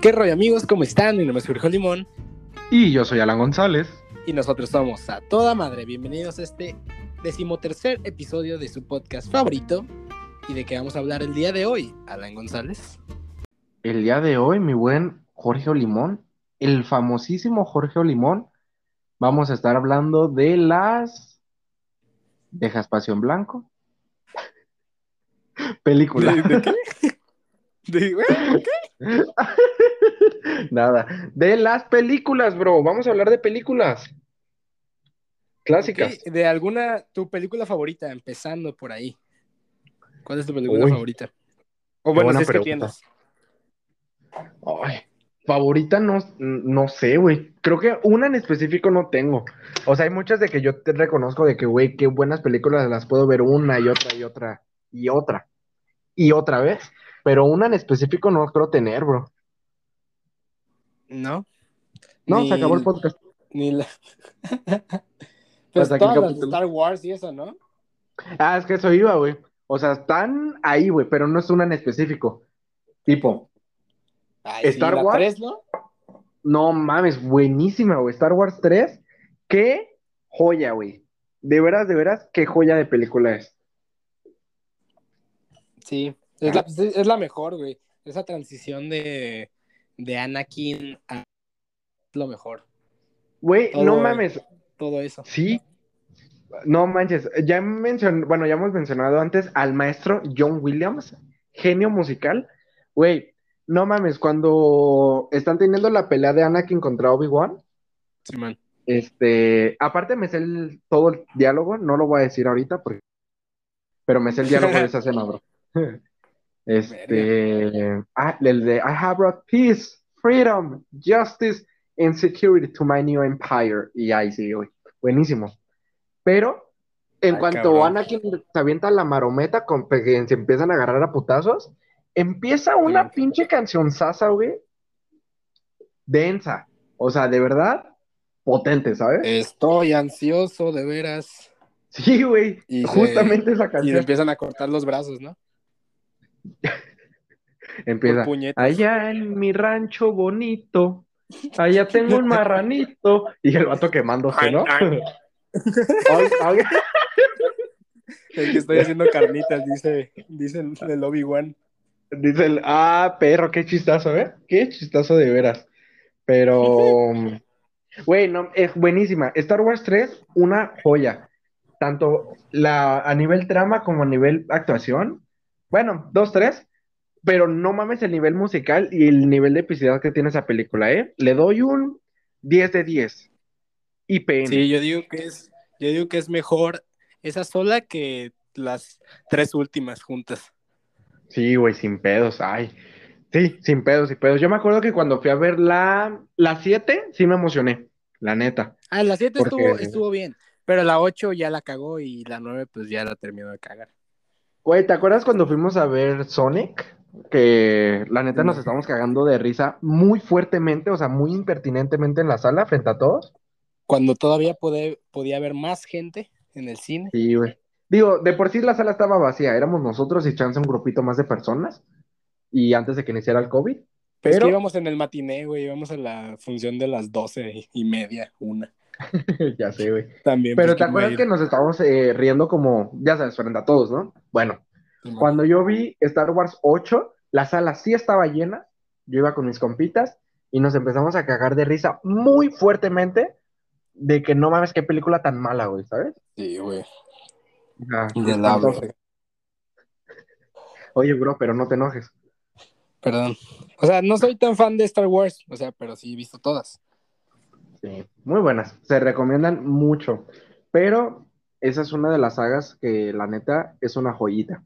¿Qué rollo amigos? ¿Cómo están? Mi nombre es Jorge Limón Y yo soy Alan González. y nosotros somos a toda madre. Bienvenidos a este decimotercer episodio de su podcast favorito. ¿Y de qué vamos a hablar el día de hoy, Alan González? El día de hoy, mi buen Jorge Olimón, el famosísimo Jorge Olimón, vamos a estar hablando de las. Deja espacio en blanco. Película. ¿De qué? ¿De, güey, qué? Nada. De las películas, bro. Vamos a hablar de películas. Clásicas. De alguna, tu película favorita, empezando por ahí. ¿Cuál es tu película Uy. favorita? O bueno, si es que tienes. Ay, favorita no, no sé, güey. Creo que una en específico no tengo. O sea, hay muchas de que yo te reconozco de que, güey, qué buenas películas las puedo ver una y otra y otra y otra y otra vez. Pero una en específico no creo tener, bro. ¿No? No, Ni- se acabó el podcast. Ni la... pues Hasta todas las. Star Wars y eso, ¿no? Ah, es que eso iba, güey. O sea, están ahí, güey, pero no es una en específico. Tipo, Ay, Star sí, la Wars. tres, ¿no? no mames, buenísima, güey. Star Wars 3, qué joya, güey. De veras, de veras, qué joya de película es. Sí, es la, es la mejor, güey. Esa transición de, de Anakin a lo mejor. Güey, Todo, no mames, Todo eso. Sí. No manches, ya mencion... bueno, ya hemos mencionado antes al maestro John Williams, genio musical. Güey, no mames, cuando están teniendo la pelea de Anakin contra Obi-Wan, Sí, man. este, aparte me sé el- todo el diálogo, no lo voy a decir ahorita, porque... pero me sé el diálogo de esa escena, bro. Este, ah, el de I have brought peace, freedom, justice and security to my new empire. Y ahí sí, güey. Buenísimo. Pero en Ay, cuanto cabrón. Anakin se avienta la marometa con que se empiezan a agarrar a putazos, empieza una pinche canción sasa, güey. Densa. O sea, de verdad, potente, ¿sabes? Estoy ansioso, de veras. Sí, güey. Y se- Justamente esa Y le canción empiezan a cortar los brazos, ¿no? empieza. Allá en mi rancho bonito, allá tengo un marranito. Y el vato quemándose, ¿no? Ay, Ay, ay. El que estoy haciendo carnitas, dice, dice el, el Obi-Wan. Dice el, ah, perro, qué chistazo, ¿eh? Qué chistazo de veras. Pero, güey, no, es buenísima. Star Wars 3, una joya. Tanto la, a nivel trama como a nivel actuación. Bueno, 2, 3. Pero no mames el nivel musical y el nivel de epicidad que tiene esa película, ¿eh? Le doy un 10 de 10. IPN. Sí, yo digo que es, yo digo que es mejor esa sola que las tres últimas juntas. Sí, güey, sin pedos, ay. Sí, sin pedos, sin pedos. Yo me acuerdo que cuando fui a ver la, la 7, sí me emocioné, la neta. Ah, la 7 Porque- estuvo, estuvo bien, pero la 8 ya la cagó y la 9 pues ya la terminó de cagar. Güey, ¿te acuerdas cuando fuimos a ver Sonic? Que la neta nos estábamos cagando de risa muy fuertemente, o sea, muy impertinentemente en la sala frente a todos. Cuando todavía puede- podía haber más gente en el cine. Sí, güey. Digo, de por sí la sala estaba vacía, éramos nosotros y chance un grupito más de personas. Y antes de que iniciara el COVID. Pero... Es Pero, que íbamos en el matiné, güey, íbamos a la función de las 12 y media, una. ya sé, güey. También. Pero ¿te ¿quién va a acuerdas ir? que nos estábamos eh, riendo como, ya sabes, frente a todos, ¿no? Bueno. Cuando yo vi Star Wars 8, la sala sí estaba llena, yo iba con mis compitas y nos empezamos a cagar de risa muy fuertemente de que no mames qué película tan mala, güey, ¿sabes? Sí, güey. Verga. Oye, bro, pero no te enojes. Perdón. O sea, no soy tan fan de Star Wars, o sea, pero sí he visto todas. Sí, muy buenas, se recomiendan mucho, pero esa es una de las sagas que la neta es una joyita.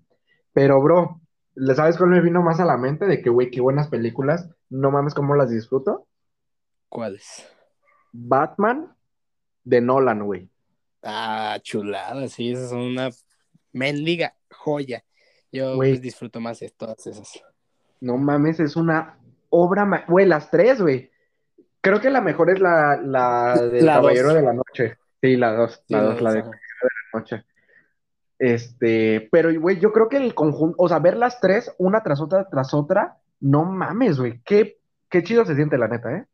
Pero, bro, ¿le sabes cuál me vino más a la mente? De que, güey, qué buenas películas, no mames cómo las disfruto. ¿Cuáles? Batman de Nolan, güey. Ah, chulada, sí, esas son una mendiga joya. Yo pues, disfruto más de todas esas. No mames, es una obra, ma- güey, las tres, güey. Creo que la mejor es la, la del La Caballero dos. de la Noche. Sí, la dos, la Sí, dos, la de esa. noche. Este, pero, güey, yo creo que el conjunto, o sea, ver las tres, una tras otra, tras otra, no mames, güey, qué qué chido se siente la neta, ¿eh?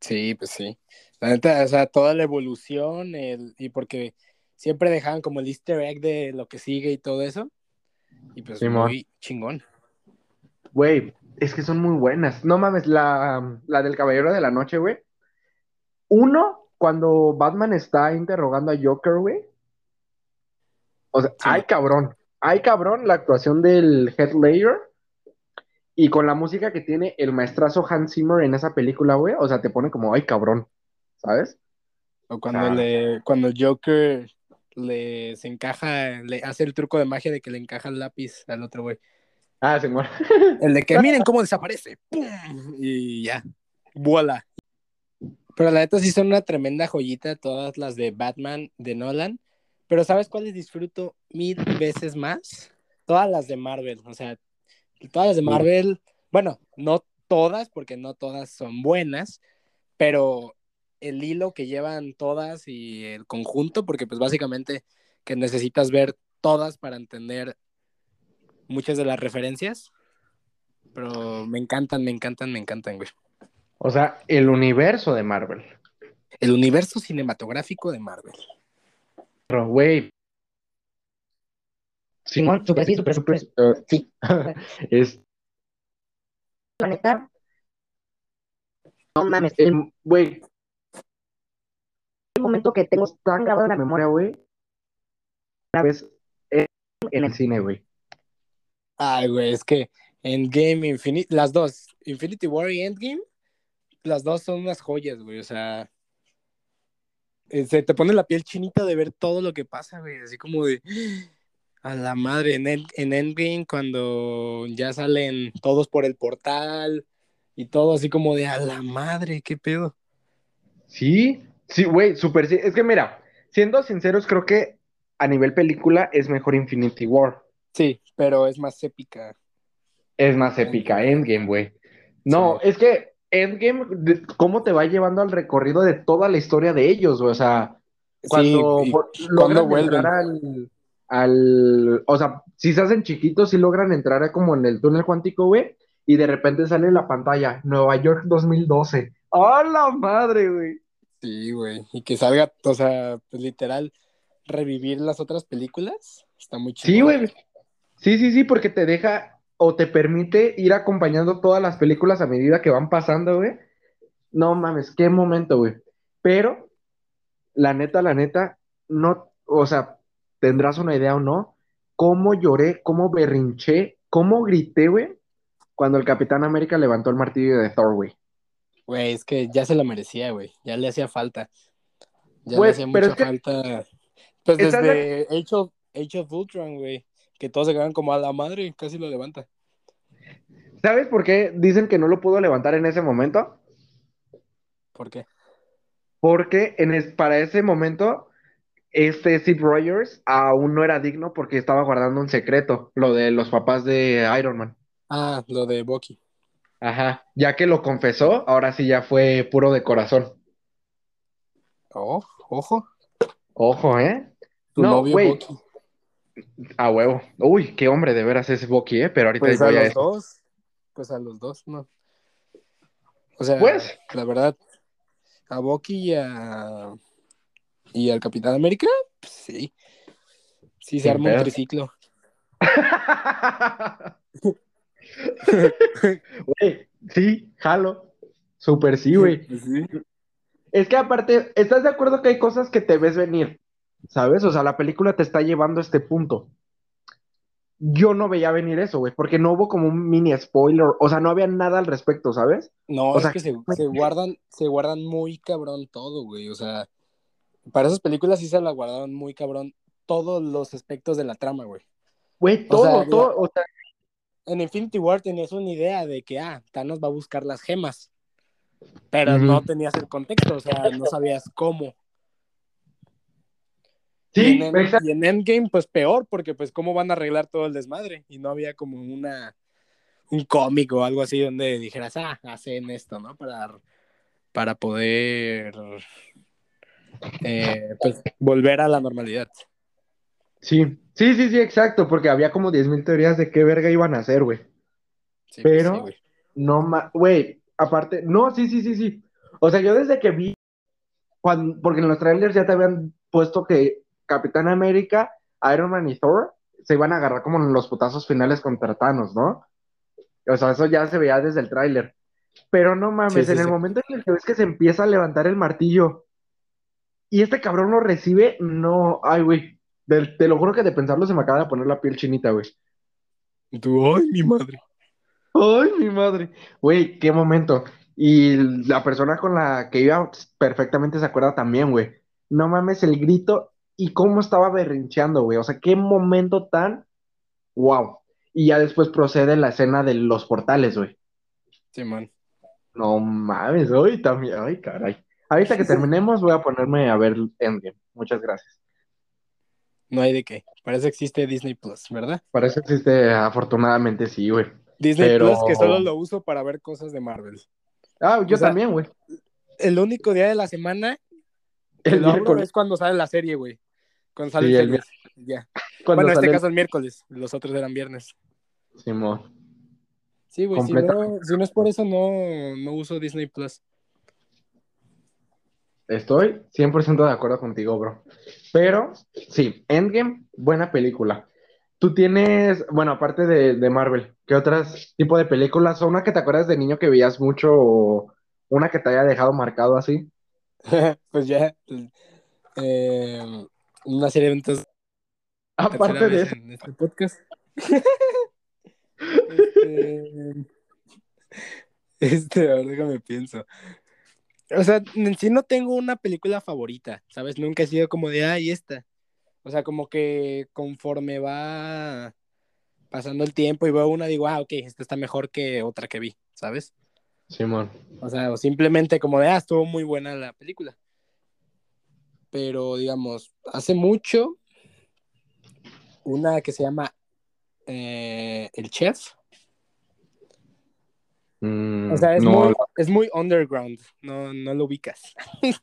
Sí, pues sí. La neta, o sea, toda la evolución el, y porque siempre dejaban como el easter egg de lo que sigue y todo eso. Y pues Simón. muy chingón. Güey, es que son muy buenas. No mames, la, la del Caballero de la Noche, güey. Uno, cuando Batman está interrogando a Joker, güey. O sea, Sí. ay cabrón, ay cabrón la actuación del Heath Ledger y con la música que tiene el maestrazo Hans Zimmer en esa película, güey. O sea, te pone como, ay cabrón, ¿sabes? O cuando Ah. le, cuando Joker le se encaja, le hace el truco de magia de que le encaja el lápiz al otro güey. Ah, se muere. El de que miren cómo desaparece. ¡Pum! Y ya. Vuela. Pero la neta sí son una tremenda joyita todas las de Batman de Nolan. Pero ¿sabes cuáles disfruto mil veces más? Todas las de Marvel. O sea, todas las de Marvel. Bueno, no todas, porque no todas son buenas. Pero el hilo que llevan todas y el conjunto, porque pues básicamente que necesitas ver todas para entender muchas de las referencias. Pero me encantan, me encantan, me encantan, güey. O sea, el universo de Marvel. El universo cinematográfico de Marvel. Pero, güey. Simón, súper sí, súper, súper. Sí. es, La neta. No mames, el- güey, el momento que tengo tan grabado en la memoria, güey. Una vez en el cine, güey. Ay, güey, es que Endgame, Infinity, las dos, Infinity War y Endgame, las dos son unas joyas, güey. O sea, eh, se te pone la piel chinita de ver todo lo que pasa, güey. Así como de a la madre en, End- en Endgame cuando ya salen todos por el portal y todo así como de a la madre, qué pedo. Sí, sí, güey, súper sí. Es que mira, siendo sinceros, creo que a nivel película es mejor Infinity War. Sí, pero es más épica. Es más épica Endgame, güey. No, es que Endgame, ¿cómo te va llevando al recorrido de toda la historia de ellos, güey? O sea, cuando sí, y por- cuando vuelven. al, al, o sea, si se hacen chiquitos, sí logran entrar a como en el túnel cuántico, güey, y de repente sale la pantalla, Nueva York 2012. ¡A la madre, güey! Sí, güey. Y que salga, o sea, pues literal, revivir las otras películas. Está muy chido. Sí, güey. Sí, sí, sí, porque te deja o te permite ir acompañando todas las películas a medida que van pasando, güey. No mames, qué momento, güey. Pero, la neta, la neta, no, o sea, tendrás una idea o no, cómo lloré, cómo berrinché, cómo grité, güey, cuando el Capitán América levantó el martillo de Thor, güey. Güey, es que ya se lo merecía, güey. Ya le hacía falta. Ya le hacía mucha es que- falta. Pues es la- desde Age of, Age of Ultron, güey. Que todos se quedan como a la madre, casi lo levanta. ¿Sabes por qué dicen que no lo pudo levantar en ese momento? ¿Por qué? Porque en es- para ese momento, este Steve Rogers aún no era digno porque estaba guardando un secreto, lo de los papás de Iron Man. Ah, lo de Bucky. Ajá, ya que lo confesó, ahora sí ya fue puro de corazón. Oh, ojo. Ojo, ¿eh? Tu No, novio. Bucky. A huevo. Uy, qué hombre de veras es Bucky, ¿eh? Pero ahorita Pues a voy a los dos. Pues a los dos, ¿no? O sea, Pues. la verdad, a Bucky y a. ¿Y al Capitán América? Pues sí. Sí, se Sin arma un triciclo. Güey, sí, jalo. Súper sí, güey. Pues sí. Es que aparte, ¿estás de acuerdo que hay cosas que te ves venir? ¿Sabes? O sea, la película te está llevando a este punto. Yo no veía venir eso, güey, porque no hubo como un mini spoiler, o sea, no había nada al respecto, ¿sabes? No, O es sea, que se, se guardan, se guardan muy cabrón todo, güey. O sea, para esas películas sí se la guardaron muy cabrón todos los aspectos de la trama, güey. Güey, O todo, sea, todo, o sea, En Infinity War tenías una idea de que, ah, Thanos va a buscar las gemas. Pero no tenías el contexto, o sea, no sabías cómo. Sí, y, en, y en Endgame, pues peor, porque pues cómo van a arreglar todo el desmadre. Y no había como una un cómic o algo así donde dijeras, ah, hacen esto, ¿no? Para, para poder eh, pues, volver a la normalidad. Sí, sí, sí, sí, exacto, porque había como 10.000 teorías de qué verga iban a hacer, güey. Sí, pues, Pero- sí, güey. No ma, güey, aparte, no, sí, sí, sí, sí. O sea, yo desde que vi, cuando, porque en los trailers ya te habían puesto que Capitán América, Iron Man y Thor se iban a agarrar como en los putazos finales contra Thanos, ¿no? O sea, eso ya se veía desde el tráiler. Pero no mames, Sí, sí, en el sí. momento en el que ves que se empieza a levantar el martillo y este cabrón lo recibe, no, ay, güey. Te lo juro que de pensarlo se me acaba de poner la piel chinita, güey. Y tú, ay, mi madre. Ay, mi madre. Güey, qué momento. Y la persona con la que iba perfectamente se acuerda también, güey. No mames el grito y cómo estaba berrincheando, güey. O sea, qué momento tan wow. Y ya después procede la escena de los portales, güey. Simón. No mames, hoy también. Ay, caray. Ahorita que terminemos voy a ponerme a ver Endgame. Muchas gracias. No hay de qué. Para eso existe Disney Plus, ¿verdad? Para eso existe, afortunadamente, sí, güey. Disney Pero- Plus que solo lo uso para ver cosas de Marvel. Ah, yo O sea, también, güey. El único día de la semana que El miércoles. es cuando sale la serie, güey. Sale Sí, el. Ya. Bueno, en este caso el miércoles. Los otros eran viernes. Simón. Sí, güey. Si Completamente. no, si no es por eso, no, no uso Disney Plus. Estoy 100% de acuerdo contigo, bro. Pero, sí, Endgame, buena película. Tú tienes, bueno, aparte de, de Marvel, ¿qué otras tipo de películas? ¿O una que te acuerdas de niño que veías mucho o una que te haya dejado marcado así? pues ya. eh, una serie de eventos. Aparte de eso, en este podcast. este, este, a ver, déjame pienso. O sea, en sí no tengo una película favorita, ¿sabes? Nunca he sido como de, ay, esta. O sea, como que conforme va pasando el tiempo y veo una, digo, ah, ok, esta está mejor que otra que vi, ¿sabes? Simón. O sea, o simplemente como de, ah, estuvo muy buena la película. Pero, digamos, hace mucho, una que se llama eh, El Chef. Mm, O sea, es, no, muy, es muy underground, no, no lo ubicas.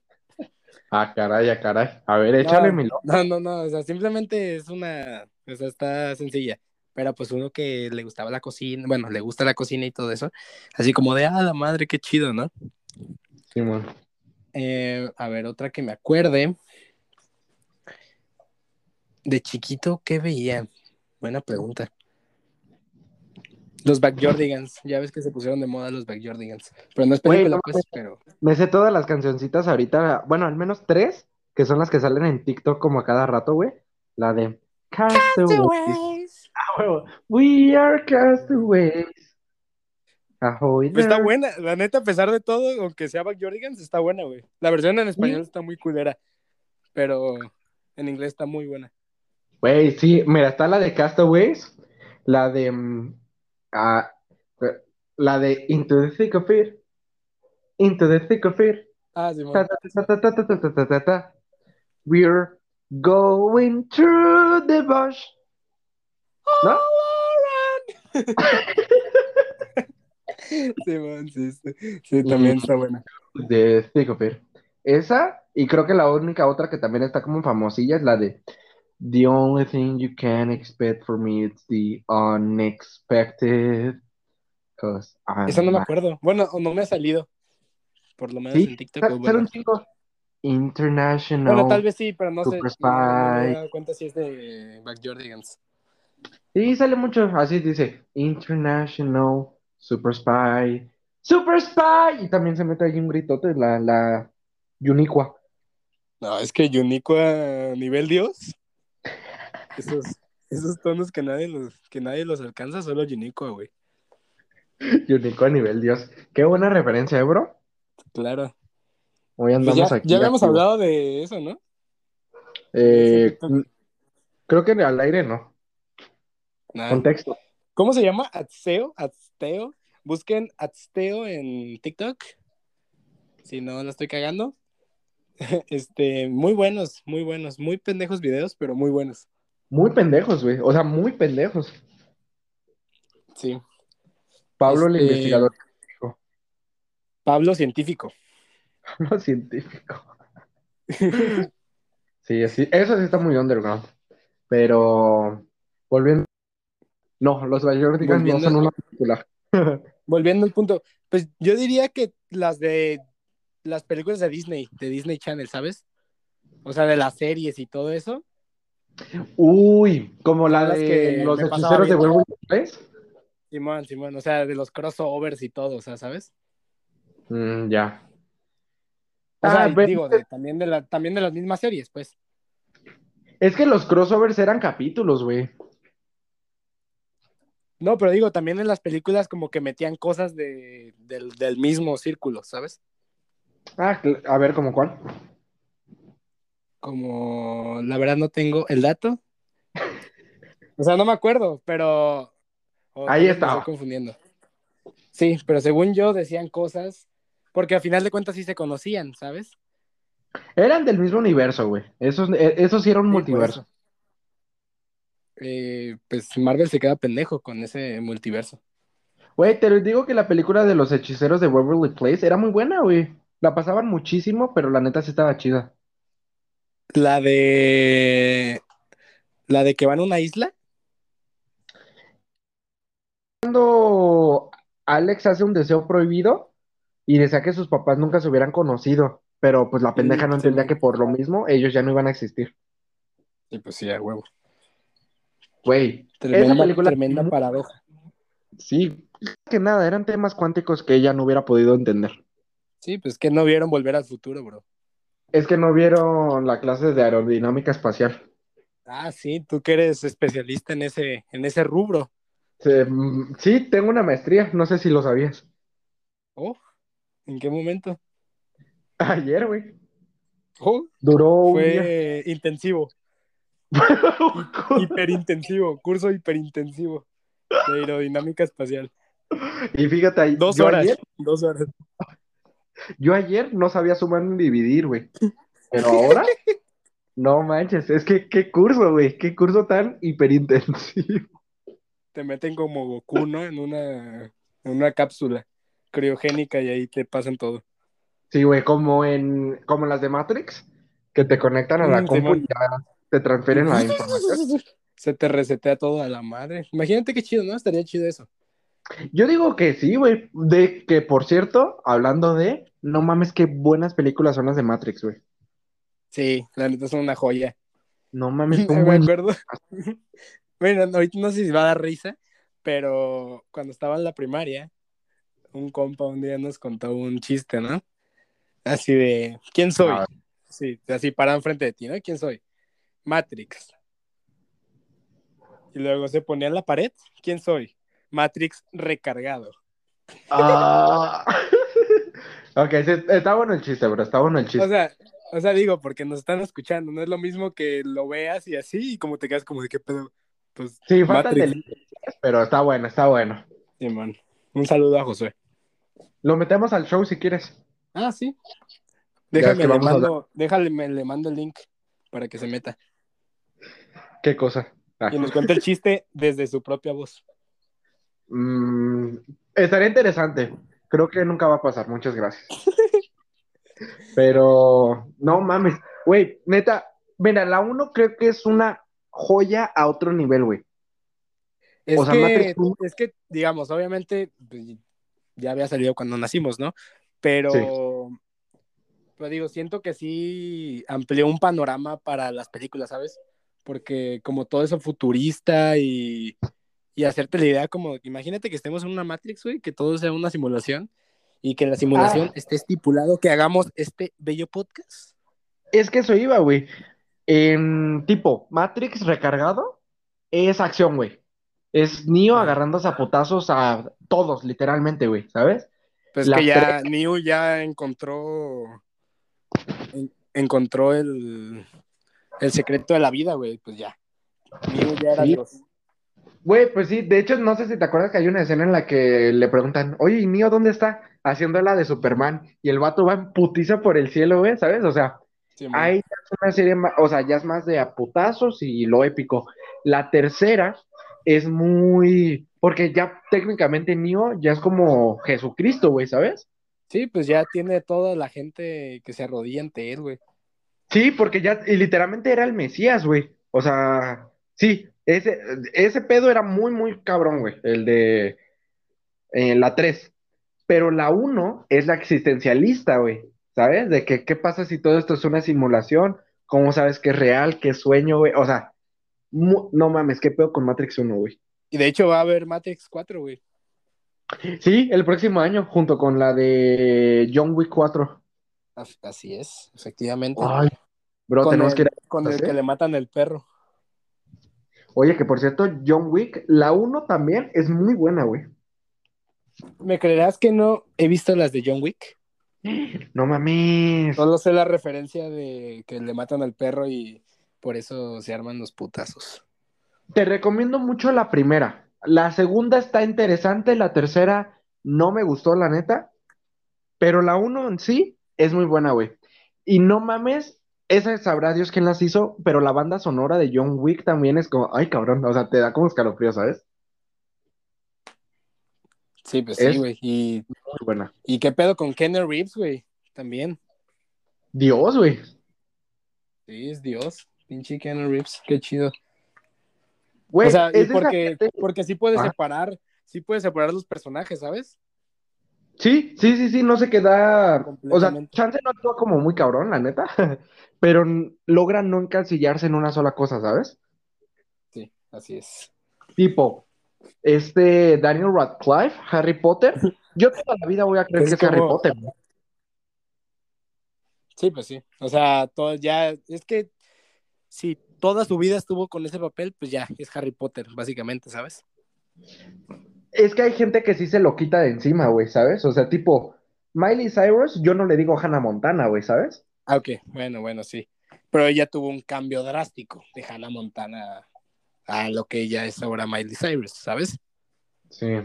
ah, caray, ah, caray. A ver, échale no, mi no, no, no, o sea, simplemente es una, o sea, está sencilla. Pero pues uno que le gustaba la cocina, bueno, le gusta la cocina y todo eso, así como de, ah, la madre, qué chido, ¿no? Simón. Eh, a ver, otra que me acuerde. De chiquito, ¿qué veía? Buena pregunta. Los Backyardigans, ya ves que se pusieron de moda los Backyardigans. Pero no es película, no pues, mames. pero. Me sé todas las cancioncitas ahorita, bueno, al menos tres, que son las que salen en TikTok como a cada rato, güey. La de Castaways. Ah, huevo. We are castaways. Pues está buena, la neta, a pesar de todo, aunque sea Back Jordigans, está buena, güey. La versión en español está muy culera, pero en inglés está muy buena. Güey, sí, mira, está la de Castaways, la de. La de Into the Thick of Fear. Into the Thick of Fear. Ah, sí, We're going through the bush. All ¿No? Sí, man, sí, sí, sí, también está buena. De Thick of It. Esa, y creo que la única otra que también está como famosilla es la de The only thing you can expect from me is the unexpected. Esa no me acuerdo. Bueno, o no me ha salido. Por lo menos Sí, en TikTok. bueno. un chingo. International. Bueno, tal vez sí, pero no sé. No, no me he dado cuenta si es de Backyardigans. Sí, sale mucho. Así dice. International Super Spy. Super Spy. Y también se mete ahí un gritote, la, la Uniqua. No, es que Uniqua nivel Dios. Esos, esos tonos que nadie los, que nadie los alcanza, solo Uniqua, güey. Uniqua a nivel Dios. Qué buena referencia, ¿eh, bro? Claro. Hoy Pues andamos ya, aquí. ya habíamos activos. hablado de eso, ¿no? Eh, creo que al aire no. Nada. Contexto. ¿Cómo se llama? Atsteo, Atsteo. Busquen Atsteo en TikTok. Si no la estoy cagando. Este, muy buenos, muy buenos, muy pendejos videos, pero muy buenos. Muy pendejos, güey. O sea, muy pendejos. Sí. Pablo, el Este- investigador Pablo científico. no científico. Sí, sí, eso sí está muy underground. Pero volviendo. No, los Backyardigans no son una película. volviendo al punto, pues yo diría que las de las películas de Disney, de Disney Channel, ¿sabes? O sea, de las series y todo eso. Uy, como la Las de que los hechiceros de. Waverly Place. Simón, Simón, o sea, de los crossovers y todo, o sea, ¿sabes? Mm, ya. O sea, Ah, pero- digo, de- también, de la, también de las mismas series, pues. Es que los crossovers eran capítulos, güey. No, pero digo, también en las películas como que metían cosas de, del, del mismo círculo, ¿sabes? Ah, a ver, ¿cómo cuál? Como, la verdad no tengo el dato. O sea, no me acuerdo, pero... Ahí me estaba. estoy confundiendo. Sí, pero según yo decían cosas, porque al final de cuentas sí se conocían, ¿sabes? Eran del mismo universo, güey. Esos, eh, esos sí era un Sí, multiverso. Eh, pues Marvel se queda pendejo con ese multiverso. Güey, te digo que la película de los hechiceros de Waverly Place era muy buena, güey. La pasaban muchísimo, pero la neta sí estaba chida. La de... La de que van a una isla. Cuando Alex hace un deseo prohibido y desea que sus papás nunca se hubieran conocido, pero pues la pendeja no entendía que por lo mismo ellos ya no iban a existir. Y pues sí, a huevo. Güey, esa Tremenda, película, tremenda paradoja. sí, que nada, eran temas cuánticos que ella no hubiera podido entender. Sí, pues que no vieron volver al futuro, bro. Es que no vieron la clase de aerodinámica espacial. Ah, sí, tú que eres especialista en ese, en ese rubro. Sí, tengo una maestría, no sé si lo sabías. Oh, ¿en qué momento? Ayer, güey. Oh, Duró un día. fue intensivo, hiperintensivo, curso hiperintensivo de aerodinámica espacial. Y fíjate, ahí, Dos horas, ayer, dos horas. yo ayer no sabía sumar ni dividir, güey. Pero ahora, no manches, es que qué curso, güey, qué curso tan hiperintensivo. Te meten como Goku, ¿no? En una, en una cápsula criogénica y ahí te pasan todo. Sí, güey, como en, como en las de Matrix, que te conectan a la Mm, compu Simón. y ya te transfieren la información. Se te resetea todo a la madre. Imagínate qué chido, ¿no? Estaría chido eso. Yo digo que sí, güey. De que, por cierto, hablando de, no mames, qué buenas películas son las de Matrix, güey. Sí, la neta son una joya. No mames, son Me acuerdo. Bueno, ahorita no sé si va a dar risa, pero cuando estaba en la primaria, un compa un día nos contó un chiste, ¿no? Así de, ¿quién soy? A ver. Sí, así parado enfrente de ti, ¿no? ¿Quién soy? Matrix. Y luego se ponía en la pared, ¿quién soy? Matrix recargado. Ah. Ok, sí, está bueno el chiste, bro. Está bueno el O chiste. sea, o sea, digo, porque nos están escuchando, no es lo mismo que lo veas y así, y como te quedas como de qué pedo. Pues, Sí, falta el pero está bueno, está bueno. Simón. Un saludo a Josué. Lo metemos al show si quieres. Ah, sí. Déjame, le mando, déjale, me, le mando el link para que se meta. ¿Qué cosa? Ah. Y nos cuente el chiste desde su propia voz. Mm, estaría interesante. Creo que nunca va a pasar. Muchas gracias. Pero, no mames. Güey, neta, mira, la 1 creo que es una joya a otro nivel, güey. Es O sea, que, Matrix es que, digamos, obviamente, pues, ya había salido cuando nacimos, ¿no? Pero, Sí. pues digo, siento que sí amplió un panorama para las películas, ¿sabes? Porque como todo eso futurista y, y hacerte la idea como, imagínate que estemos en una Matrix, güey, que todo sea una simulación y que en la simulación Ah. esté estipulado que hagamos este bello podcast. Es que eso iba, güey. En tipo, Matrix recargado es acción, güey. Es Neo Ah. agarrándose a todos, literalmente, güey, ¿sabes? Pues La que ya Neo ya encontró en- encontró el, el secreto de la vida, güey, pues ya. Neo ya era Sí. Dios. Güey, pues sí, de hecho, no sé si te acuerdas que hay una escena en la que le preguntan, oye, ¿y Neo dónde está? Haciendo la de Superman. Y el vato va en putiza por el cielo, güey, ¿sabes? O sea, Sí, es una serie más, o sea, ya es más de aputazos y lo épico. La tercera es muy, porque ya técnicamente Neo ya es como Jesucristo, güey, ¿sabes? Sí, pues ya tiene toda la gente que se arrodilla ante él, güey. Sí, porque ya, y literalmente era el Mesías, güey. O sea, sí, ese, ese pedo era muy, muy cabrón, güey. El de, eh, la 3. Pero la 1 es la existencialista, güey. ¿Sabes? De que qué pasa si todo esto es una simulación, cómo sabes que es real, qué sueño, güey. O sea, no mames, qué pedo con Matrix 1, güey. Y de hecho va a haber Matrix 4, güey. Sí, el próximo año, junto con la de John Wick 4. As- Así es, efectivamente. Ay, bro, con tenemos el, que ir a- con el que le matan el perro. Oye, que por cierto, John Wick, la 1 también es muy buena, güey. ¿Me creerás que no he visto las de John Wick? No mames. Solo sé la referencia de que le matan al perro y por eso se arman los putazos. Te recomiendo mucho la primera. La segunda está interesante, la tercera no me gustó, la neta. Pero la uno en sí es muy buena, güey. Y no mames, esa sabrá Dios quién las hizo, pero la banda sonora de John Wick también es como, ay cabrón, o sea, te da como escalofrío, ¿sabes? Sí, pues Es- sí, güey. Y, Muy buena. ¿Y qué pedo con Kenny Reeves, güey? También. Dios, güey. Sí, es Dios. Pinche Kenny Reeves. Qué chido. Güey, o sea, es porque, porque sí puede Ah. separar, sí puede separar los personajes, ¿sabes? Sí, sí, sí, sí, no se queda. O sea. Chance no actúa como muy cabrón, la neta. Pero logra no encasillarse en una sola cosa, ¿sabes? Sí, así es. Tipo, este Daniel Radcliffe, Harry Potter. Yo toda la vida voy a creer Es que es Harry Potter. Sí, pues sí. O sea, todo ya, es que si toda su vida estuvo con ese papel, pues ya, es Harry Potter, básicamente, ¿sabes? Es que hay gente que sí se lo quita de encima, güey, ¿sabes? O sea, tipo, Miley Cyrus, yo no le digo Hannah Montana, güey, ¿sabes? Ah, ok, bueno, bueno, sí. Pero ella tuvo un cambio drástico de Hannah Montana a lo que ella es ahora Miley Cyrus, ¿sabes? Sí.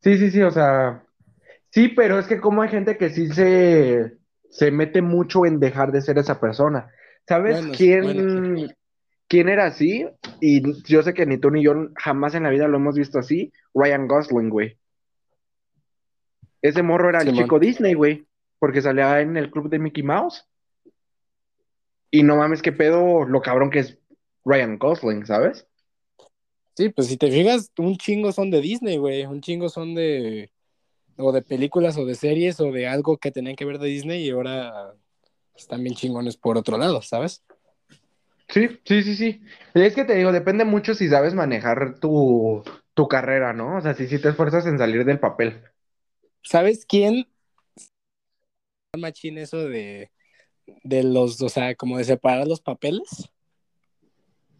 Sí, sí, sí, o sea. Sí, pero es que como hay gente que sí se, se mete mucho en dejar de ser esa persona. ¿Sabes Bueno, quién, bueno, quién era así? Y yo sé que ni tú ni yo jamás en la vida lo hemos visto así. Ryan Gosling, güey. Ese morro era el Simón. chico Disney, güey. Porque salía en el club de Mickey Mouse. Y no mames, qué pedo lo cabrón que es Ryan Gosling, ¿sabes? Sí, pues si te fijas, un chingo son de Disney, güey. Un chingo son de. O de películas o de series o de algo que tenían que ver de Disney y ahora están bien chingones por otro lado, ¿sabes? Sí, sí, sí, sí. Es que te digo, depende mucho si sabes manejar tu, tu carrera, ¿no? O sea, si, si te esfuerzas en salir del papel. ¿Sabes quién? Machín eso de, de los, o sea, como de separar los papeles.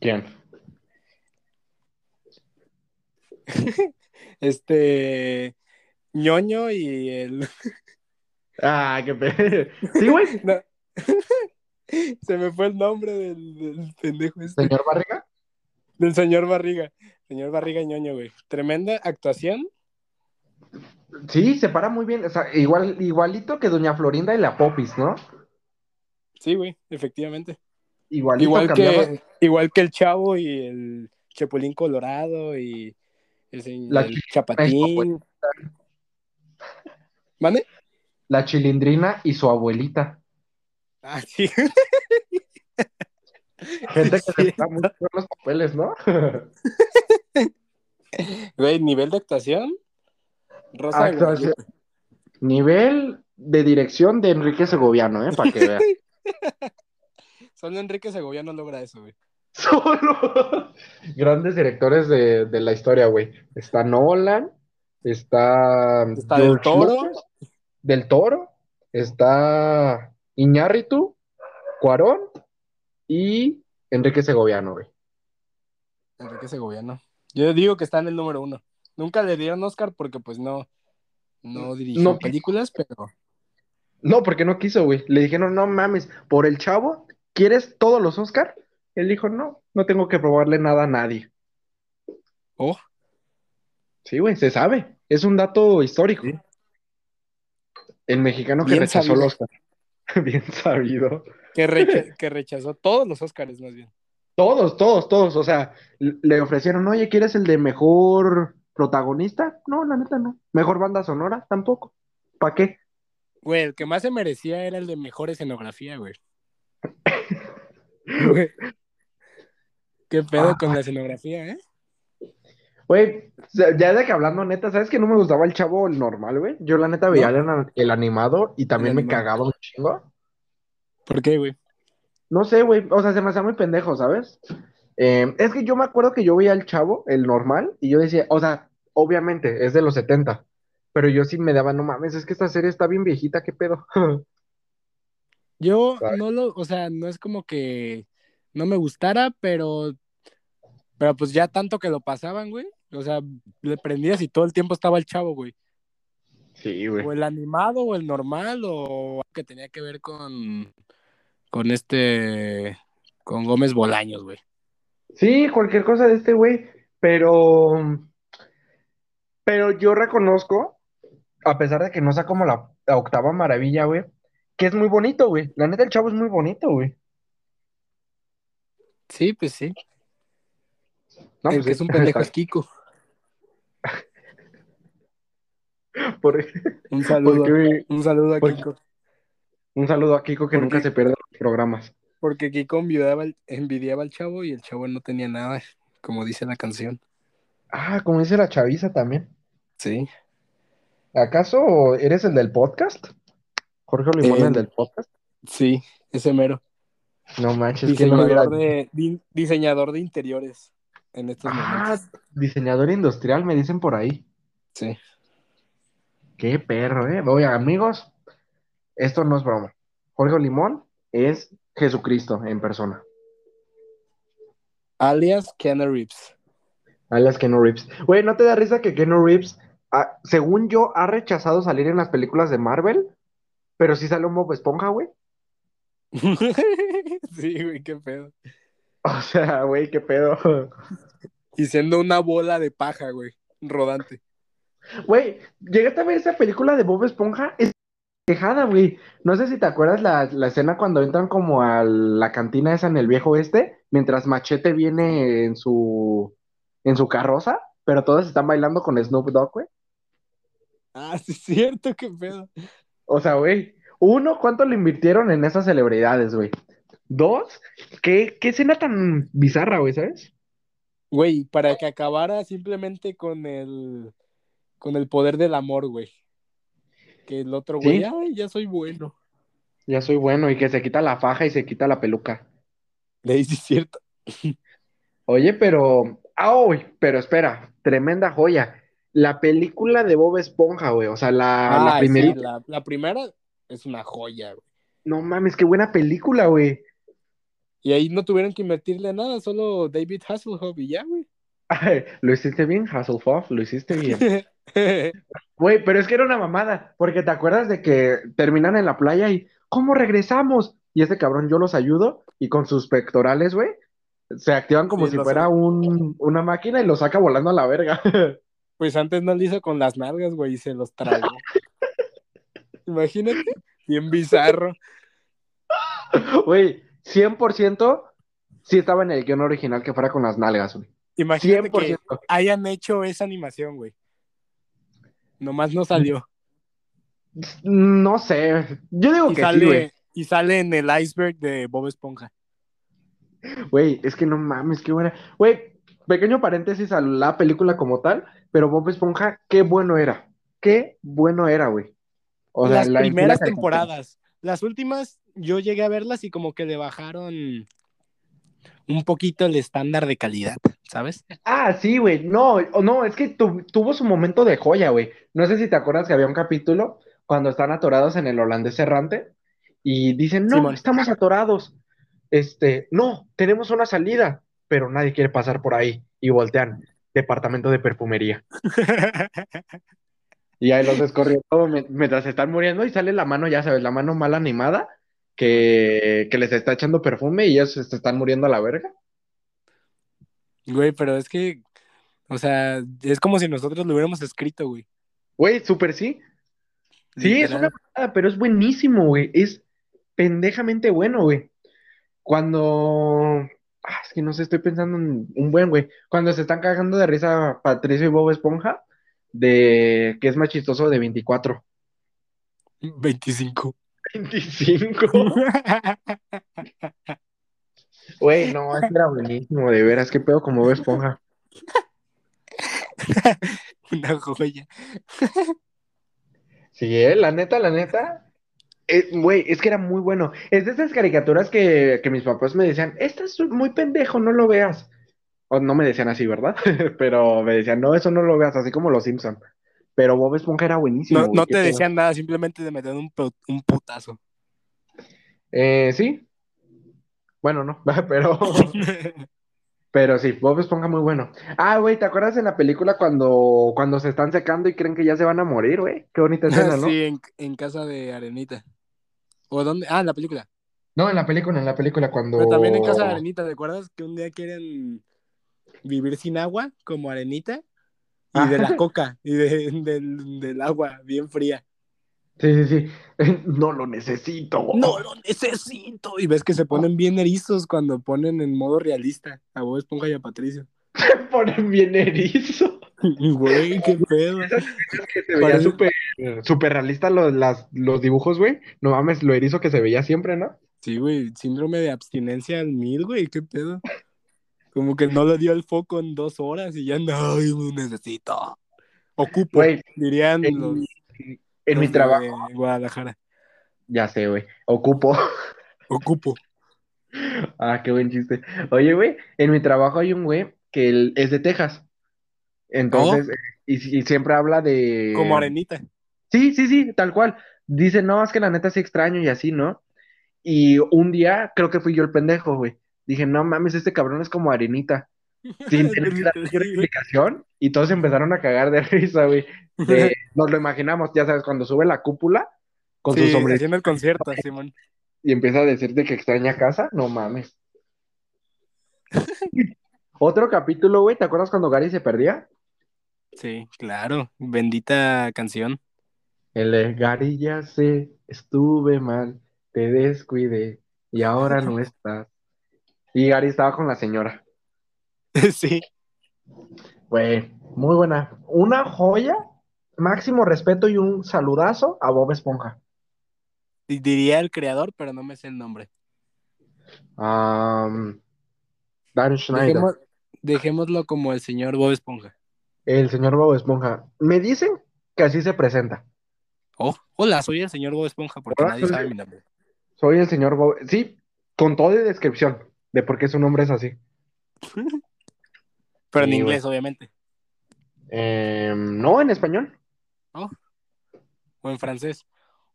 ¿Quién? Este ñoño y el Ah, qué pedo. Sí, güey. No. Se me fue el nombre del, del pendejo este. Señor Barriga. Del señor Barriga. Señor Barriga ñoño, güey. Tremenda actuación. Sí, se para muy bien. O sea, igual, igualito que Doña Florinda y la Popis, ¿no? Sí, güey, efectivamente. Igualito Igual cambiaba. que, igual que el Chavo y el Chapulín Colorado y el, La el Chapatín. ¿Mande? La chilindrina y su abuelita. Ah, sí. Gente que se para muy bien los papeles, ¿no? Güey, nivel de actuación. Rosa Actuación. Guadalupe. Nivel de dirección de Enrique Segoviano, ¿eh? Para que veas. Solo Enrique Segoviano logra eso, güey. Solo grandes directores de, de la historia, güey. Está Nolan, está, Está Del George Toro. Lucas, Del Toro, está Iñárritu, Cuarón y Enrique Segoviano, güey. Enrique Segoviano. Yo digo que está en el número uno. Nunca le dieron Oscar porque pues no, no dirigió No. películas, pero No, porque no quiso, güey. Le dijeron, no mames, por el chavo, ¿quieres todos los Oscar? Él dijo, no, no tengo que probarle nada a nadie. oh, Sí, güey, se sabe. Es un dato histórico. Sí. El mexicano que Bien rechazó el sabido. Oscar. Bien sabido. que, recha- que rechazó todos los Oscars más bien. Todos, todos, todos. O sea, le ofrecieron, oye, ¿quieres el de mejor protagonista? No, la neta no. ¿Mejor banda sonora? Tampoco. ¿Para qué? Güey, el que más se merecía era el de mejor escenografía, güey. Güey. ¿Qué pedo Ah. con la escenografía, eh? Güey, ya de que hablando neta, ¿sabes que no me gustaba el chavo el normal, güey? Yo la neta veía el, el animado y también me animado. cagaba un chingo. ¿Por qué, güey? No sé, güey, o sea, se me hacía muy pendejo, ¿sabes? Eh, es que yo me acuerdo que yo veía el chavo, el normal, y yo decía, o sea, obviamente, es de los 70, pero yo sí me daba, no mames, es que esta serie está bien viejita, ¿qué pedo? Yo ¿Sabes? no lo, o sea, no es como que no me gustara, pero, pero pues ya tanto que lo pasaban, güey. O sea, le prendías y todo el tiempo estaba el chavo, güey. Sí, güey. O el animado, o el normal, o algo que tenía que ver con, con este, con Gómez Bolaños, güey. Sí, cualquier cosa de este güey, pero, pero yo reconozco, a pesar de que no sea como la, la octava maravilla, güey, que es muy bonito, güey. La neta, el chavo es muy bonito, güey. Sí, pues sí. No, pues es un pendejo es Kiko. por- Un saludo. porque- Un saludo a Kiko. un saludo a Kiko que ¿Por nunca se pierde los programas. Porque Kiko envidiaba, al- envidiaba al chavo y el chavo no tenía nada, como dice la canción. Ah, como dice la chaviza también. Sí. ¿Acaso eres el del podcast? Jorge Limón, El- el del podcast. Sí, ese mero. No manches, que no me de, di- diseñador de interiores en estos Ah, momentos. diseñador industrial, me dicen por ahí. Sí. Qué perro, ¿eh? Oye, amigos, esto no es broma. Jorge Limón es Jesucristo en persona. Alias Keanu Reeves. Alias Keanu Reeves. Güey, ¿no te da risa que Keanu Reeves, ah, según yo, ha rechazado salir en las películas de Marvel? Pero sí sale un Bob Esponja, güey. sí, güey, qué pedo. O sea, güey, qué pedo. Y siendo una bola de paja, güey, rodante. Güey, llegaste a ver esa película de Bob Esponja, es quejada, güey. No sé si te acuerdas la, la escena cuando entran como a la cantina esa en el viejo este, mientras Machete viene en su en su carroza, pero todos están bailando con Snoop Dogg, güey. Ah, sí, es cierto, qué pedo. O sea, güey, uno, ¿cuánto le invirtieron en esas celebridades, güey? Dos, ¿qué, qué escena tan bizarra, güey, ¿sabes? Güey, para que acabara simplemente con el con el poder del amor, güey. Que el otro güey, Sí. ay, ya soy bueno. Ya soy bueno y que se quita la faja y se quita la peluca. Le dice cierto. Oye, pero. Ah, uy, pero espera, tremenda joya. La película de Bob Esponja, güey. O sea, la, la Ay, sí, la primera es una joya, güey. No mames, qué buena película, güey. Y ahí no tuvieron que invertirle nada, solo David Hasselhoff y ya, güey. Ay, lo hiciste bien, Hasselhoff, lo hiciste bien. Güey, pero es que era una mamada, porque te acuerdas de que terminan en la playa y ¿cómo regresamos? Y ese cabrón, yo los ayudo y con sus pectorales, güey, se activan como Sí, si los- fuera un, una máquina y lo saca volando a la verga. Pues antes no lo hizo con las nalgas, güey, y se los tragó. Imagínate, bien bizarro. Güey, 100% sí estaba en el guion original que fuera con las nalgas, güey. Imagínate que 100%. hayan hecho esa animación, güey. Nomás no salió. No sé, yo digo Y que sí, güey. sale, y sale en el iceberg de Bob Esponja. Güey, es que no mames, qué buena. Güey, pequeño paréntesis a la película como tal, pero Bob Esponja, qué bueno era. Qué bueno era, güey. O sea, las la- primeras temporadas. Las últimas, yo llegué a verlas y como que le bajaron un poquito el estándar de calidad, ¿sabes? Ah, sí, güey. No, no, es que tu- tuvo su momento de joya, güey. No sé si te acuerdas que había un capítulo cuando están atorados en el holandés errante y dicen, no, Simón. estamos atorados. Este, no, tenemos una salida, pero nadie quiere pasar por ahí. Y voltean, departamento de perfumería. Y ahí los descorrió mientras están muriendo y sale la mano, ya sabes, la mano mal animada que, que les está echando perfume y ellos se están muriendo a la verga. Güey, pero es que, o sea, es como si nosotros lo hubiéramos escrito, güey. Güey, súper sí. Sí, es una mamada, pero es buenísimo, güey. Es pendejamente bueno, güey. Cuando. Ah, es que no sé, estoy pensando en un buen, güey. Cuando se están cagando de risa Patricio y Bob Esponja, de que es más chistoso de 24. 25. 25. Güey, no, ese era buenísimo, de veras, qué pedo como Bob Esponja. Una joya. Sí, eh, la neta, la neta. eh, Güey, es que era muy bueno. Es de esas caricaturas que, que mis papás me decían, esto es muy pendejo, no lo veas. O no me decían así, ¿verdad? Pero me decían, no, eso no lo veas, así como los Simpson. Pero Bob Esponja era buenísimo. No, no te decían nada, simplemente te metían un, un putazo. Eh, sí. Bueno, no, pero, pero sí, Bob Esponja muy bueno. Ah, güey, ¿te acuerdas en la película cuando, cuando se están secando y creen que ya se van a morir, güey? Qué bonita escena, ¿no? Sí, en, en casa de Arenita. ¿O dónde? Ah, en la película. No, en la película, en la película cuando... Pero también en casa de Arenita, ¿te acuerdas que un día quieren vivir sin agua, como Arenita? Y Ah. de la coca, y de- del, del agua bien fría. Sí, sí, sí. No lo necesito. ¡No lo necesito! Y ves que se ponen bien erizos cuando ponen en modo realista a Bob Esponja y a Patricio. Se ponen bien erizo. Güey, qué pedo. Que se veía súper súper realista los, las- los dibujos, güey. No mames, lo erizo que se veía siempre, ¿no? Sí, güey, síndrome de abstinencia al mil, güey, qué pedo. Como que no le dio el foco en dos horas y ya no, necesito. Ocupo, Güey, dirían en, los, en mi trabajo. Guadalajara. Ya sé, güey. Ocupo. Ocupo. Ah, qué buen chiste. Oye, güey, en mi trabajo hay un güey que él es de Texas. Entonces, eh, y, y siempre habla de... Como arenita. Sí, sí, sí, tal cual. Dice, no, es que la neta sí extraño y así, ¿no? Y un día creo que fui yo el pendejo, güey. Dije, no mames, este cabrón es como arenita. Sin tener que dar cualquier explicación. Y todos empezaron a cagar de risa, güey. Nos lo imaginamos, ya sabes, cuando sube la cúpula con su Sí, sombrero haciendo el concierto, Simón. y empieza a decirte que extraña casa, no mames. Otro capítulo, güey, ¿te acuerdas cuando Gary se perdía? Sí, claro. Bendita canción. El Gary ya sé, estuve mal, te descuidé y ahora no estás. Y Gary estaba con la señora. sí. Güey, muy buena. Una joya, máximo respeto y un saludazo a Bob Esponja. Diría el creador, pero no me sé el nombre. Dan Schneider, Dejemos- dejémoslo como el señor Bob Esponja. el señor Bob Esponja. Me dicen que así se presenta. Oh, hola, soy el señor Bob Esponja, porque Hola, nadie soy- sabe mi nombre. Soy el señor Bob. Sí, con toda descripción de por qué su nombre es así. Pero en inglés, obviamente. Em, no, en español. O en francés.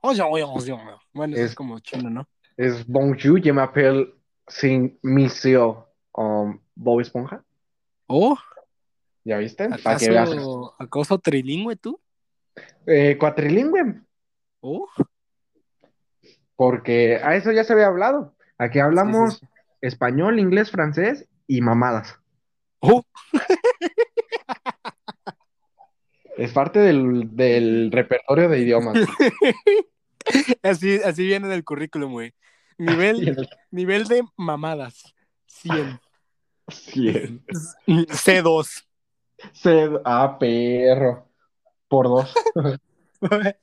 Oye, oye, oye, oye. Bueno, eso es, Es- como chino, ¿no? Es Bonjour, je m'appelle sin Monsieur um, Bob Esponja. Oh, ¿Ya viste? Para que veas. ¿acaso, ¿acaso trilingüe tú? Eh, cuatrilingüe, Oh, porque a eso ya se había hablado. Aquí hablamos sí, sí. Español, inglés, francés y mamadas. Oh, Es parte del, del repertorio de idiomas. así, así viene en el currículum, güey. Nivel, nivel de mamadas. 100. Cien. C2. Se- Ah, perro. Por dos.